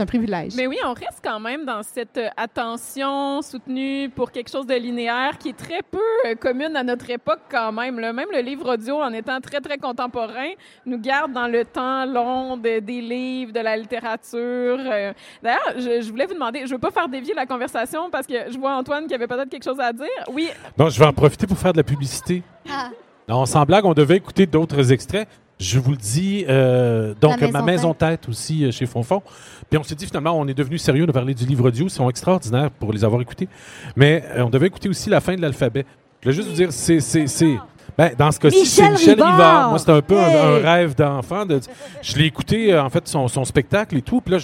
C'est un privilège. Mais oui, on reste quand même dans cette euh, attention soutenue pour quelque chose de linéaire qui est très peu euh, commune à notre époque quand même. là. Même le livre audio, en étant très, très contemporain, nous garde dans le temps long de- des livres, de la littérature. euh. D'ailleurs, je, je voulais vous demander, je veux pas faire dévier la conversation parce que je vois Antoine qui avait peut-être quelque chose à dire. Oui, Non, je vais en profiter pour faire de la publicité. Ah. Non, sans blague, on devait écouter d'autres extraits. Je vous le dis, euh, donc Maison ma maison tête aussi euh, chez Fonfon. Puis on s'est dit finalement, on est devenu sérieux de parler du livre audio. Ils sont extraordinaires pour les avoir écoutés. Mais euh, on devait écouter aussi la fin de l'alphabet. Je voulais juste vous dire, c'est. c'est, c'est ben, dans ce cas-ci, c'est Michel Rivard. Rivard. Moi, c'était un peu un- Hey. un, rêve d'enfant. De, je l'ai écouté, en fait, son, son spectacle et tout. Puis là,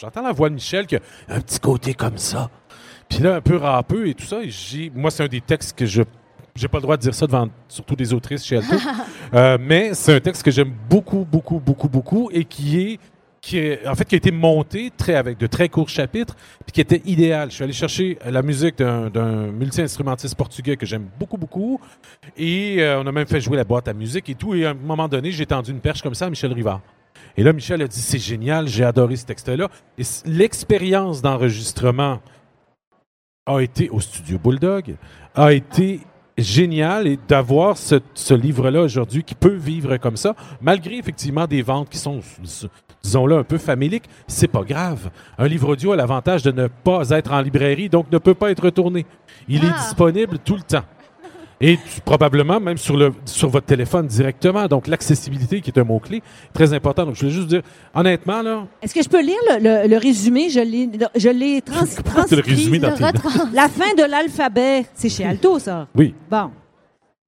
j'entends la voix de Michel qui a un petit côté comme ça. Puis là, un peu râpeux et tout ça. et j'ai- moi, c'est un des textes que je j'ai pas le droit de dire ça devant surtout des autrices chez Alto. Euh, mais c'est un texte que j'aime beaucoup, beaucoup, beaucoup, beaucoup et qui est, qui est, en fait, qui a été monté très, avec de très courts chapitres puis qui était idéal. Je suis allé chercher la musique d'un, multi-instrumentiste portugais que j'aime beaucoup, beaucoup et euh, on a même fait jouer la boîte à musique et tout. Et à un moment donné, j'ai tendu une perche comme ça à Michel Rivard. Et là, Michel a dit c'est génial, j'ai adoré ce texte-là. Et l'expérience d'enregistrement a été au studio Bulldog, a été génial et d'avoir ce, ce livre-là aujourd'hui qui peut vivre comme ça, malgré effectivement des ventes qui sont, disons-le, un peu faméliques, c'est pas grave. Un livre audio a l'avantage de ne pas être en librairie, donc ne peut pas être retourné. Il est Ah. disponible tout le temps. Et tu- probablement même sur, le, sur votre téléphone directement. Donc l'accessibilité, qui est un mot-clé, très important. Donc je voulais juste dire, honnêtement, là, Est-ce que je peux lire le, le- le résumé? Je l'ai, trans, transcrit. résumé dans Le tes- La fin de l'alphabet. C'est chez Alto, ça. oui. Bon.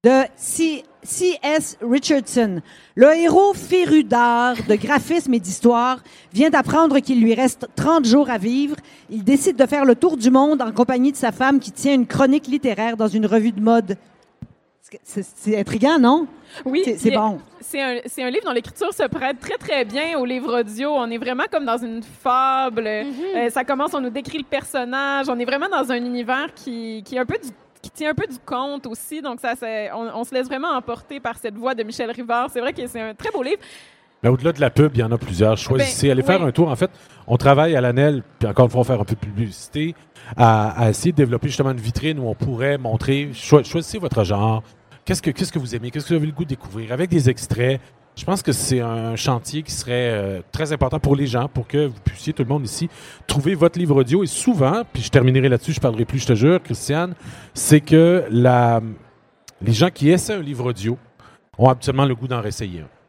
De C- C.S. Richardson. Le héros féru d'art, de graphisme et d'histoire vient d'apprendre qu'il lui reste 30 jours à vivre. Il décide de faire le tour du monde en compagnie de sa femme qui tient une chronique littéraire dans une revue de mode. C'est, intriguant, non? oui. C'est, bon. C'est un, c'est un livre dont l'écriture se prête très, très bien au livre audio. On est vraiment comme dans une fable. Euh, ça commence, on nous décrit le personnage. On est vraiment dans un univers qui, qui est un peu du qui tient un peu du conte aussi, donc ça, on, on se laisse vraiment emporter par cette voix de Michel Rivard. C'est vrai que c'est un très beau livre. Au-delà de la pub, il y en a plusieurs. Choisissez, Ben, allez faire oui. un tour. En fait, on travaille à l'ANEL, puis encore une fois, on va faire un peu de publicité, à, à essayer de développer justement une vitrine où on pourrait montrer, choi- choisissez votre genre. Qu'est-ce que, vous aimez? Qu'est-ce que vous avez le goût de découvrir? Avec des extraits. Je pense que c'est un chantier qui serait euh, très important pour les gens, pour que vous puissiez, tout le monde ici, trouver votre livre audio. Et souvent, puis je terminerai là-dessus, je parlerai plus, je te jure, Christiane, c'est que les gens qui essaient un livre audio ont absolument le goût d'en réessayer un.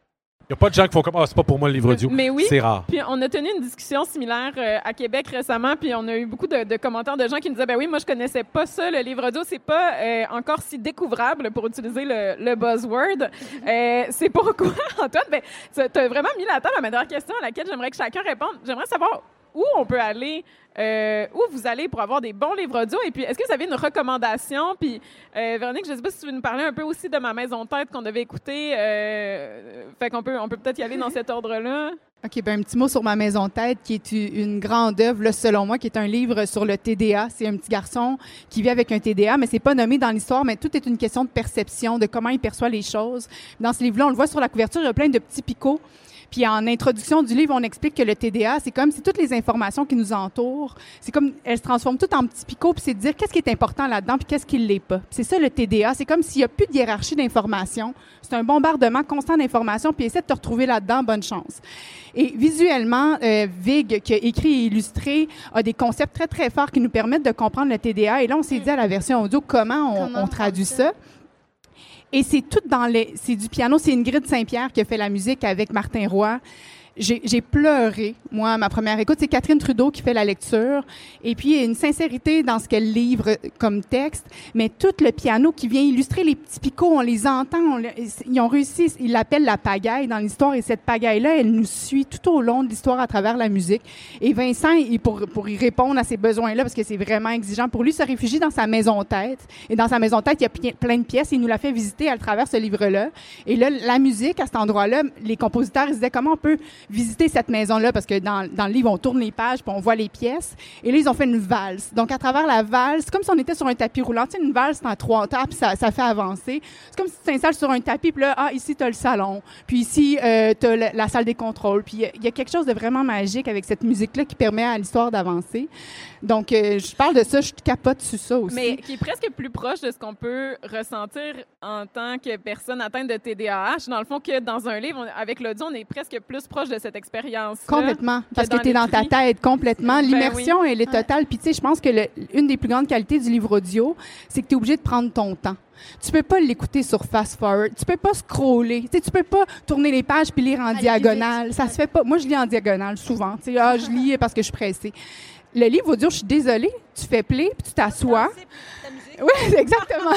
Il n'y a pas de gens qui font comme Ah, c'est pas pour moi le livre audio. Mais oui. C'est rare. Puis on a tenu une discussion similaire euh, à Québec récemment, puis on a eu beaucoup de, de commentaires de gens qui nous disaient ben oui, moi je connaissais pas ça, le livre audio, c'est pas euh, encore si découvrable pour utiliser le, le buzzword. Euh, c'est pourquoi Antoine, ben tu as vraiment mis la table à ma dernière question à laquelle j'aimerais que chacun réponde. J'aimerais savoir où on peut aller, euh, où vous allez pour avoir des bons livres audio, et puis est-ce que vous avez une recommandation? Puis euh, Véronique, je sais pas si tu veux nous parler un peu aussi de ma maison tête qu'on devait écouter. Euh, fait qu'on peut, on peut peut-être y aller dans cet ordre-là. OK, ben un petit mot sur Ma maison tête, qui est une grande œuvre, selon moi, qui est un livre sur le TDA. C'est un petit garçon qui vit avec un TDA, mais c'est pas nommé dans l'histoire, mais tout est une question de perception, de comment il perçoit les choses. Dans ce livre-là, on le voit sur la couverture, il y a plein de petits picots. Puis en introduction du livre, on explique que le TDA, c'est comme si toutes les informations qui nous entourent, c'est comme elles se transforment toutes en petits picots, puis c'est de dire qu'est-ce qui est important là-dedans, puis qu'est-ce qui l'est pas. C'est ça le TDA, c'est comme s'il y a plus de hiérarchie d'informations. C'est un bombardement constant d'informations, puis essaie de te retrouver là-dedans, bonne chance. Et visuellement, euh, Vig, qui a écrit et illustré, a des concepts très, très forts qui nous permettent de comprendre le TDA. Et là, on s'est dit à la version audio comment on, Comment on traduit ça? Et c'est tout dans les. C'est du piano. C'est Ingrid Saint-Pierre qui a fait la musique avec Martin Roy. J'ai pleuré, moi, à ma première écoute. C'est Catherine Trudeau qui fait la lecture. Et puis, il y a une sincérité dans ce qu'elle livre comme texte, mais tout le piano qui vient illustrer les petits picots, on les entend. ils ont réussi, ils l'appellent la pagaille dans l'histoire. Et cette pagaille-là, elle nous suit tout au long de l'histoire à travers la musique. Et Vincent, il- pour, pour y répondre à ces besoins-là, parce que c'est vraiment exigeant pour lui, se réfugie dans sa maison tête. Et dans sa maison tête, il y a plein de pièces. Il nous l'a fait visiter à travers ce livre-là. Et là, la musique, à cet endroit-là, les compositeurs, ils se disaient comment on peut visiter cette maison-là, parce que dans, dans le livre, on tourne les pages, puis on voit les pièces. Et là, ils ont fait une valse. Donc, à travers la valse, comme si on était sur un tapis roulant. Tu sais, une valse, c'est en trois temps, puis ça, ça fait avancer. C'est comme si tu t'installes sur un tapis, puis là, ah, ici, tu as le salon. Puis ici, euh, tu as la, salle des contrôles. Puis il y a- il y, a quelque chose de vraiment magique avec cette musique-là qui permet à l'histoire d'avancer. Donc, euh, je parle de ça, je capote sur ça aussi. Mais qui est presque plus proche de ce qu'on peut ressentir en tant que personne atteinte de TDAH. Dans le fond, que dans un livre, on- avec l'audio, on est presque plus proche de cette expérience. Complètement. Parce que tu es dans ta tête complètement. Ben L'immersion, elle est Ouais. totale. Puis, tu sais, je pense que le- une des plus grandes qualités du livre audio, c'est que tu es obligé de prendre ton temps. Tu peux pas l'écouter sur fast forward. Tu peux pas scroller. Tu sais, tu peux pas tourner les pages puis lire en Aller diagonale. vite. Ça se fait pas. Moi, je lis en diagonale souvent. Tu sais, ah, je lis parce que je suis pressée. Le livre audio, je suis désolée. Tu fais play puis tu t'assois. Oui, exactement.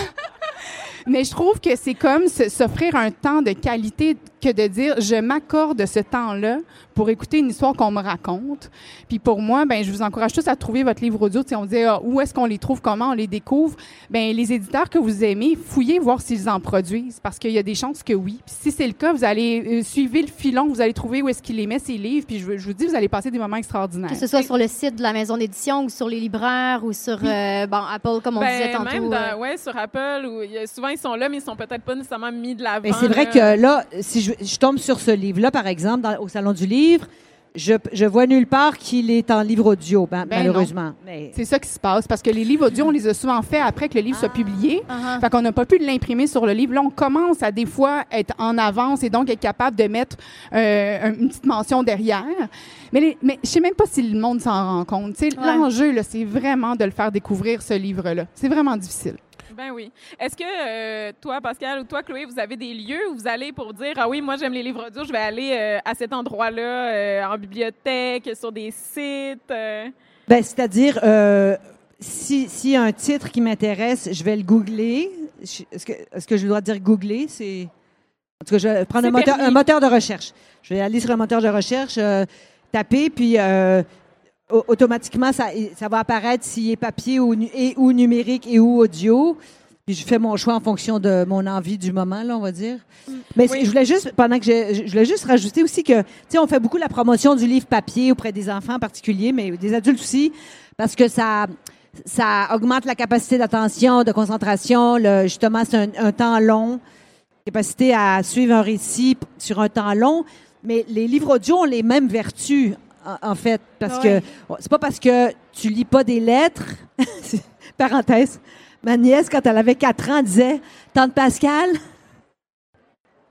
Mais je trouve que c'est comme s'offrir un temps de qualité que de dire je m'accorde ce temps-là pour écouter une histoire qu'on me raconte. Puis pour moi, ben je vous encourage tous à trouver votre livre audio. Sais, on dit ah, où est-ce qu'on les trouve, comment on les découvre? Ben les éditeurs que vous aimez, fouillez voir s'ils en produisent parce qu'il y a des chances que oui. Puis si c'est le cas, vous allez euh, suivre le filon, vous allez trouver où est-ce qu'il les met ces livres. Puis je, vous- je vous dis, vous allez passer des moments extraordinaires. Que ce soit sur le site de la maison d'édition ou sur les libraires ou sur euh, bon, Apple, comme on Ben, disait tantôt. même euh. dans, ouais, sur Apple, où souvent ils sont là, mais ils sont peut-être pas nécessairement mis de l'avant. Mais c'est vrai là. que là, si je, je tombe sur ce livre-là, par exemple, dans- au Salon du Livre, je, je vois nulle part qu'il est en livre audio, ben, Ben malheureusement. Mais C'est ça qui se passe parce que les livres audio, on les a souvent faits après que le livre soit publié. Uh-huh. Fait qu'on n'a pas pu l'imprimer sur le livre. Là, on commence à des fois être en avance et donc être capable de mettre euh, une petite mention derrière. Mais, les- mais je sais même pas si le monde s'en rend compte. Ouais. L'enjeu, c'est vraiment de le faire découvrir, ce livre-là. C'est vraiment difficile. Ben oui. Est-ce que euh, toi, Pascal, ou toi, Chloé, vous avez des lieux où vous allez pour dire Ah oui, moi j'aime les livres audio, je vais aller euh, à cet endroit-là, euh, en bibliothèque, sur des sites. Ben, c'est-à-dire, si, s'il y a un titre qui m'intéresse, je vais le googler. Est-ce que, est-ce que je dois dire googler? C'est... En tout cas, je vais prendre un moteur, un moteur de recherche. Je vais aller sur un moteur de recherche, euh, taper, puis euh, automatiquement, ça, ça va apparaître s'il est papier ou, et, ou numérique et ou audio. Puis je fais mon choix en fonction de mon envie du moment, là, on va dire. Mais c'est- je voulais juste, pendant que je, je voulais juste rajouter aussi que, tu sais, on fait beaucoup la promotion du livre papier auprès des enfants en particulier, mais des adultes aussi, parce que ça, ça augmente la capacité d'attention, de concentration. Le, justement, c'est un, un temps long, capacité à suivre un récit sur un temps long. Mais les livres audio ont les mêmes vertus, en, en fait, parce Ouais. que c'est pas parce que tu lis pas des lettres. Parenthèse. Ma nièce, quand elle avait 4 ans, disait Tante Pascal,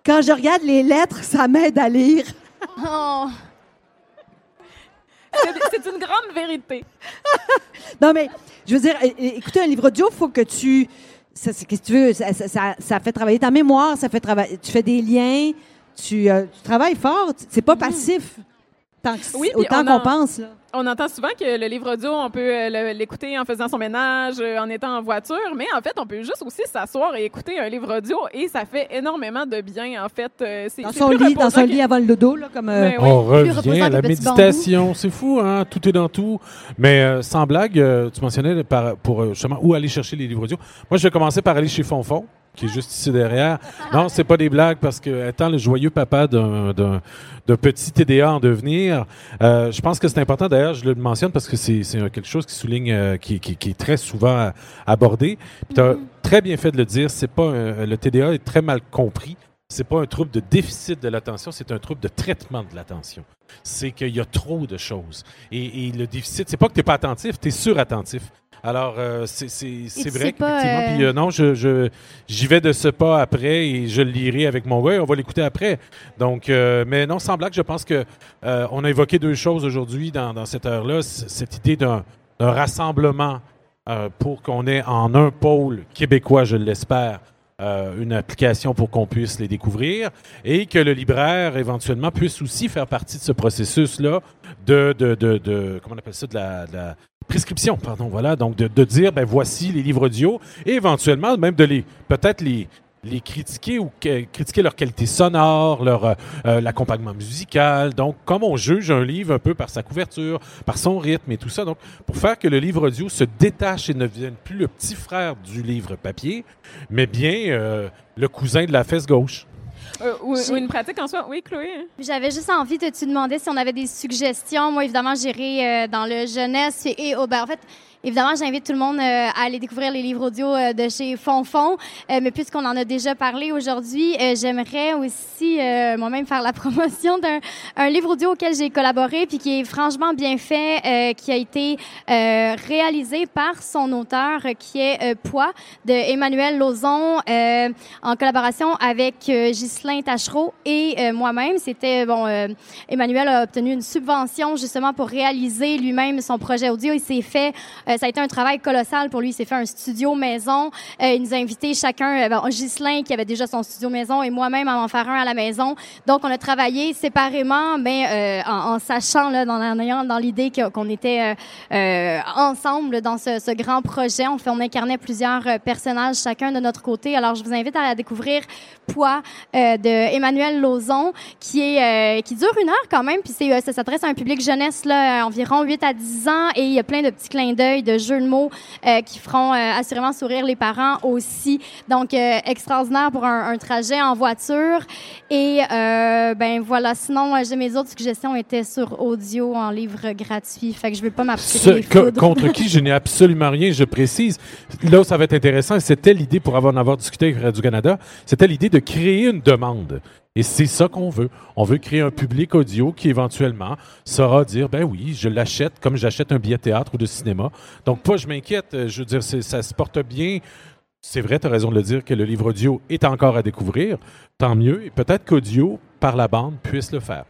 quand je regarde les lettres, ça m'aide à lire. Oh. C'est une grande vérité. Non, mais je veux dire, é- é- écouter un livre audio, il faut que tu. Ça, que tu veux? Ça, ça- ça- ça fait travailler ta mémoire, ça fait travailler. Tu fais des liens, tu, euh, tu travailles fort. C'est pas passif. Tant que- Oui, autant on qu'on en- pense. Là. On entend souvent que le livre audio, on peut euh, l'écouter en faisant son ménage, euh, en étant en voiture, mais en fait, on peut juste aussi s'asseoir et écouter un livre audio et ça fait énormément de bien, en fait. Euh, Dans son lit, dans son que- lit avant le dodo, là, comme. euh, oui. On revient à la méditation. C'est fou, hein? Tout est dans tout. Mais euh, sans blague, euh, tu mentionnais par, pour justement où aller chercher les livres audio. Moi, je vais commencer par aller chez Fonfon. Qui est juste ici derrière. Non, c'est pas des blagues parce que étant le joyeux papa d'un petit TDA en devenir, euh, je pense que c'est important. D'ailleurs, je le mentionne parce que c'est quelque chose qui souligne, euh, qui, qui, qui est très souvent abordé. Tu as très bien fait de le dire. C'est pas un- le TDA est très mal compris. C'est pas un trouble de déficit de l'attention, c'est un trouble de traitement de l'attention. C'est qu'il y a trop de choses. Et, et le déficit, c'est pas que tu n'es pas attentif, tu es surattentif. Alors, euh, c'est vrai qu'effectivement, euh, puis euh, non, je, je- j'y vais de ce pas après et je le lirai avec mon et on va l'écouter après. Donc, mais non, sans blague, je pense que on a évoqué deux choses aujourd'hui dans, dans cette heure-là. Cette idée d'un rassemblement pour qu'on ait en un pôle québécois, je l'espère, euh, une application pour qu'on puisse les découvrir et que le libraire éventuellement puisse aussi faire partie de ce processus-là de, de, de, de- comment on appelle ça, de la, de la prescription, pardon, voilà, donc de, dire, ben voici les livres audio et éventuellement même de les, peut-être les les critiquer ou que- critiquer leur qualité sonore, leur euh, euh, l'accompagnement musical. Donc, comme on juge un livre un peu par sa couverture, par son rythme et tout ça. Donc, pour faire que le livre audio se détache et ne devienne plus le petit frère du livre papier, mais bien euh, le cousin de la fesse gauche. Euh, ou, une pratique en soi. Oui, Chloé? J'avais juste envie de te demander si on avait des suggestions. Moi, évidemment, j'irai euh, dans le jeunesse et, oh, ben, en fait, évidemment, j'invite tout le monde euh, à aller découvrir les livres audio euh, de chez Fonfon. Euh, mais puisqu'on en a déjà parlé aujourd'hui, j'aimerais aussi moi-même faire la promotion d'un un livre audio auquel j'ai collaboré puis qui est franchement bien fait, qui a été réalisé par son auteur, qui est Poids de Emmanuel Lauzon, en collaboration avec Ghislain Tachereau et moi-même. C'était, bon, Emmanuel a obtenu une subvention justement pour réaliser lui-même son projet audio. Il s'est fait, ça a été un travail colossal pour lui. Il s'est fait un studio maison. Euh, il nous a invités chacun, euh, bon, Ghislain qui avait déjà son studio maison et moi-même à en faire un à la maison. Donc, on a travaillé séparément, mais euh, en, sachant, là, dans, dans l'idée qu'on était euh, euh, ensemble dans ce, grand projet. On, incarnait plusieurs euh, personnages chacun de notre côté. Alors, je vous invite à découvrir Poids euh, de Emmanuel Lauzon, qui est euh, qui dure une heure quand même. Puis euh, ça s'adresse à un public jeunesse là, euh, environ 8 à 10 ans, et il y a plein de petits clins d'œil, de jeux de mots euh, qui feront euh, assurément sourire les parents aussi. Donc euh, extraordinaire pour un, un trajet en voiture. Et ben voilà. Sinon, j'ai mes autres suggestions étaient sur audio en livre gratuit. Fait que je veux pas Ce, m'abstirer. co- contre qui je n'ai absolument rien, je précise. Là où ça va être intéressant, c'était l'idée, pour avoir, en avoir discuté avec Radio-Canada, c'était l'idée de créer une demande. Et c'est ça qu'on veut. On veut créer un public audio qui éventuellement saura dire, ben oui, je l'achète comme j'achète un billet de théâtre ou de cinéma. Donc, pas, je m'inquiète. euh, Je veux dire, ça se porte bien. C'est vrai, tu as raison de le dire, que le livre audio est encore à découvrir. Tant mieux. Et peut-être qu'audio, par la bande, puisse le faire.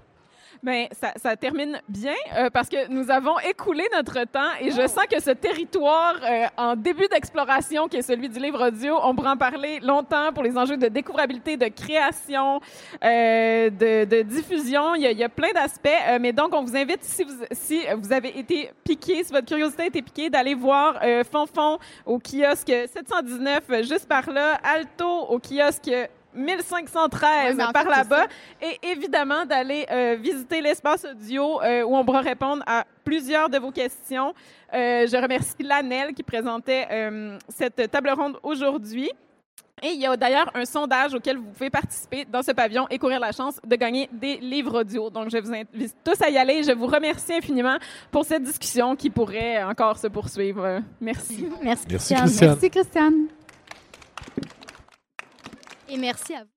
Ben, ça, ça termine bien euh, parce que nous avons écoulé notre temps et je sens que ce territoire euh, en début d'exploration qui est celui du livre audio, on pourra en parler longtemps pour les enjeux de découvrabilité, de création, euh, de, de diffusion. Il y a, il y a plein d'aspects. mais donc, on vous invite, si vous, si vous avez été piqué, si votre curiosité a été piquée, d'aller voir Fonfon au kiosque 719 euh, juste par là, Alto au kiosque 1513 Ouais, mais en par là-bas. Et évidemment, d'aller euh, visiter l'espace audio euh, où on pourra répondre à plusieurs de vos questions. Euh, je remercie Lanel qui présentait euh, cette table ronde aujourd'hui. Et il y a d'ailleurs un sondage auquel vous pouvez participer dans ce pavillon et courir la chance de gagner des livres audio. Donc, je vous invite tous à y aller. Je vous remercie infiniment pour cette discussion qui pourrait encore se poursuivre. Merci. Merci, Merci. Christiane. Merci, Christiane. Et merci à vous.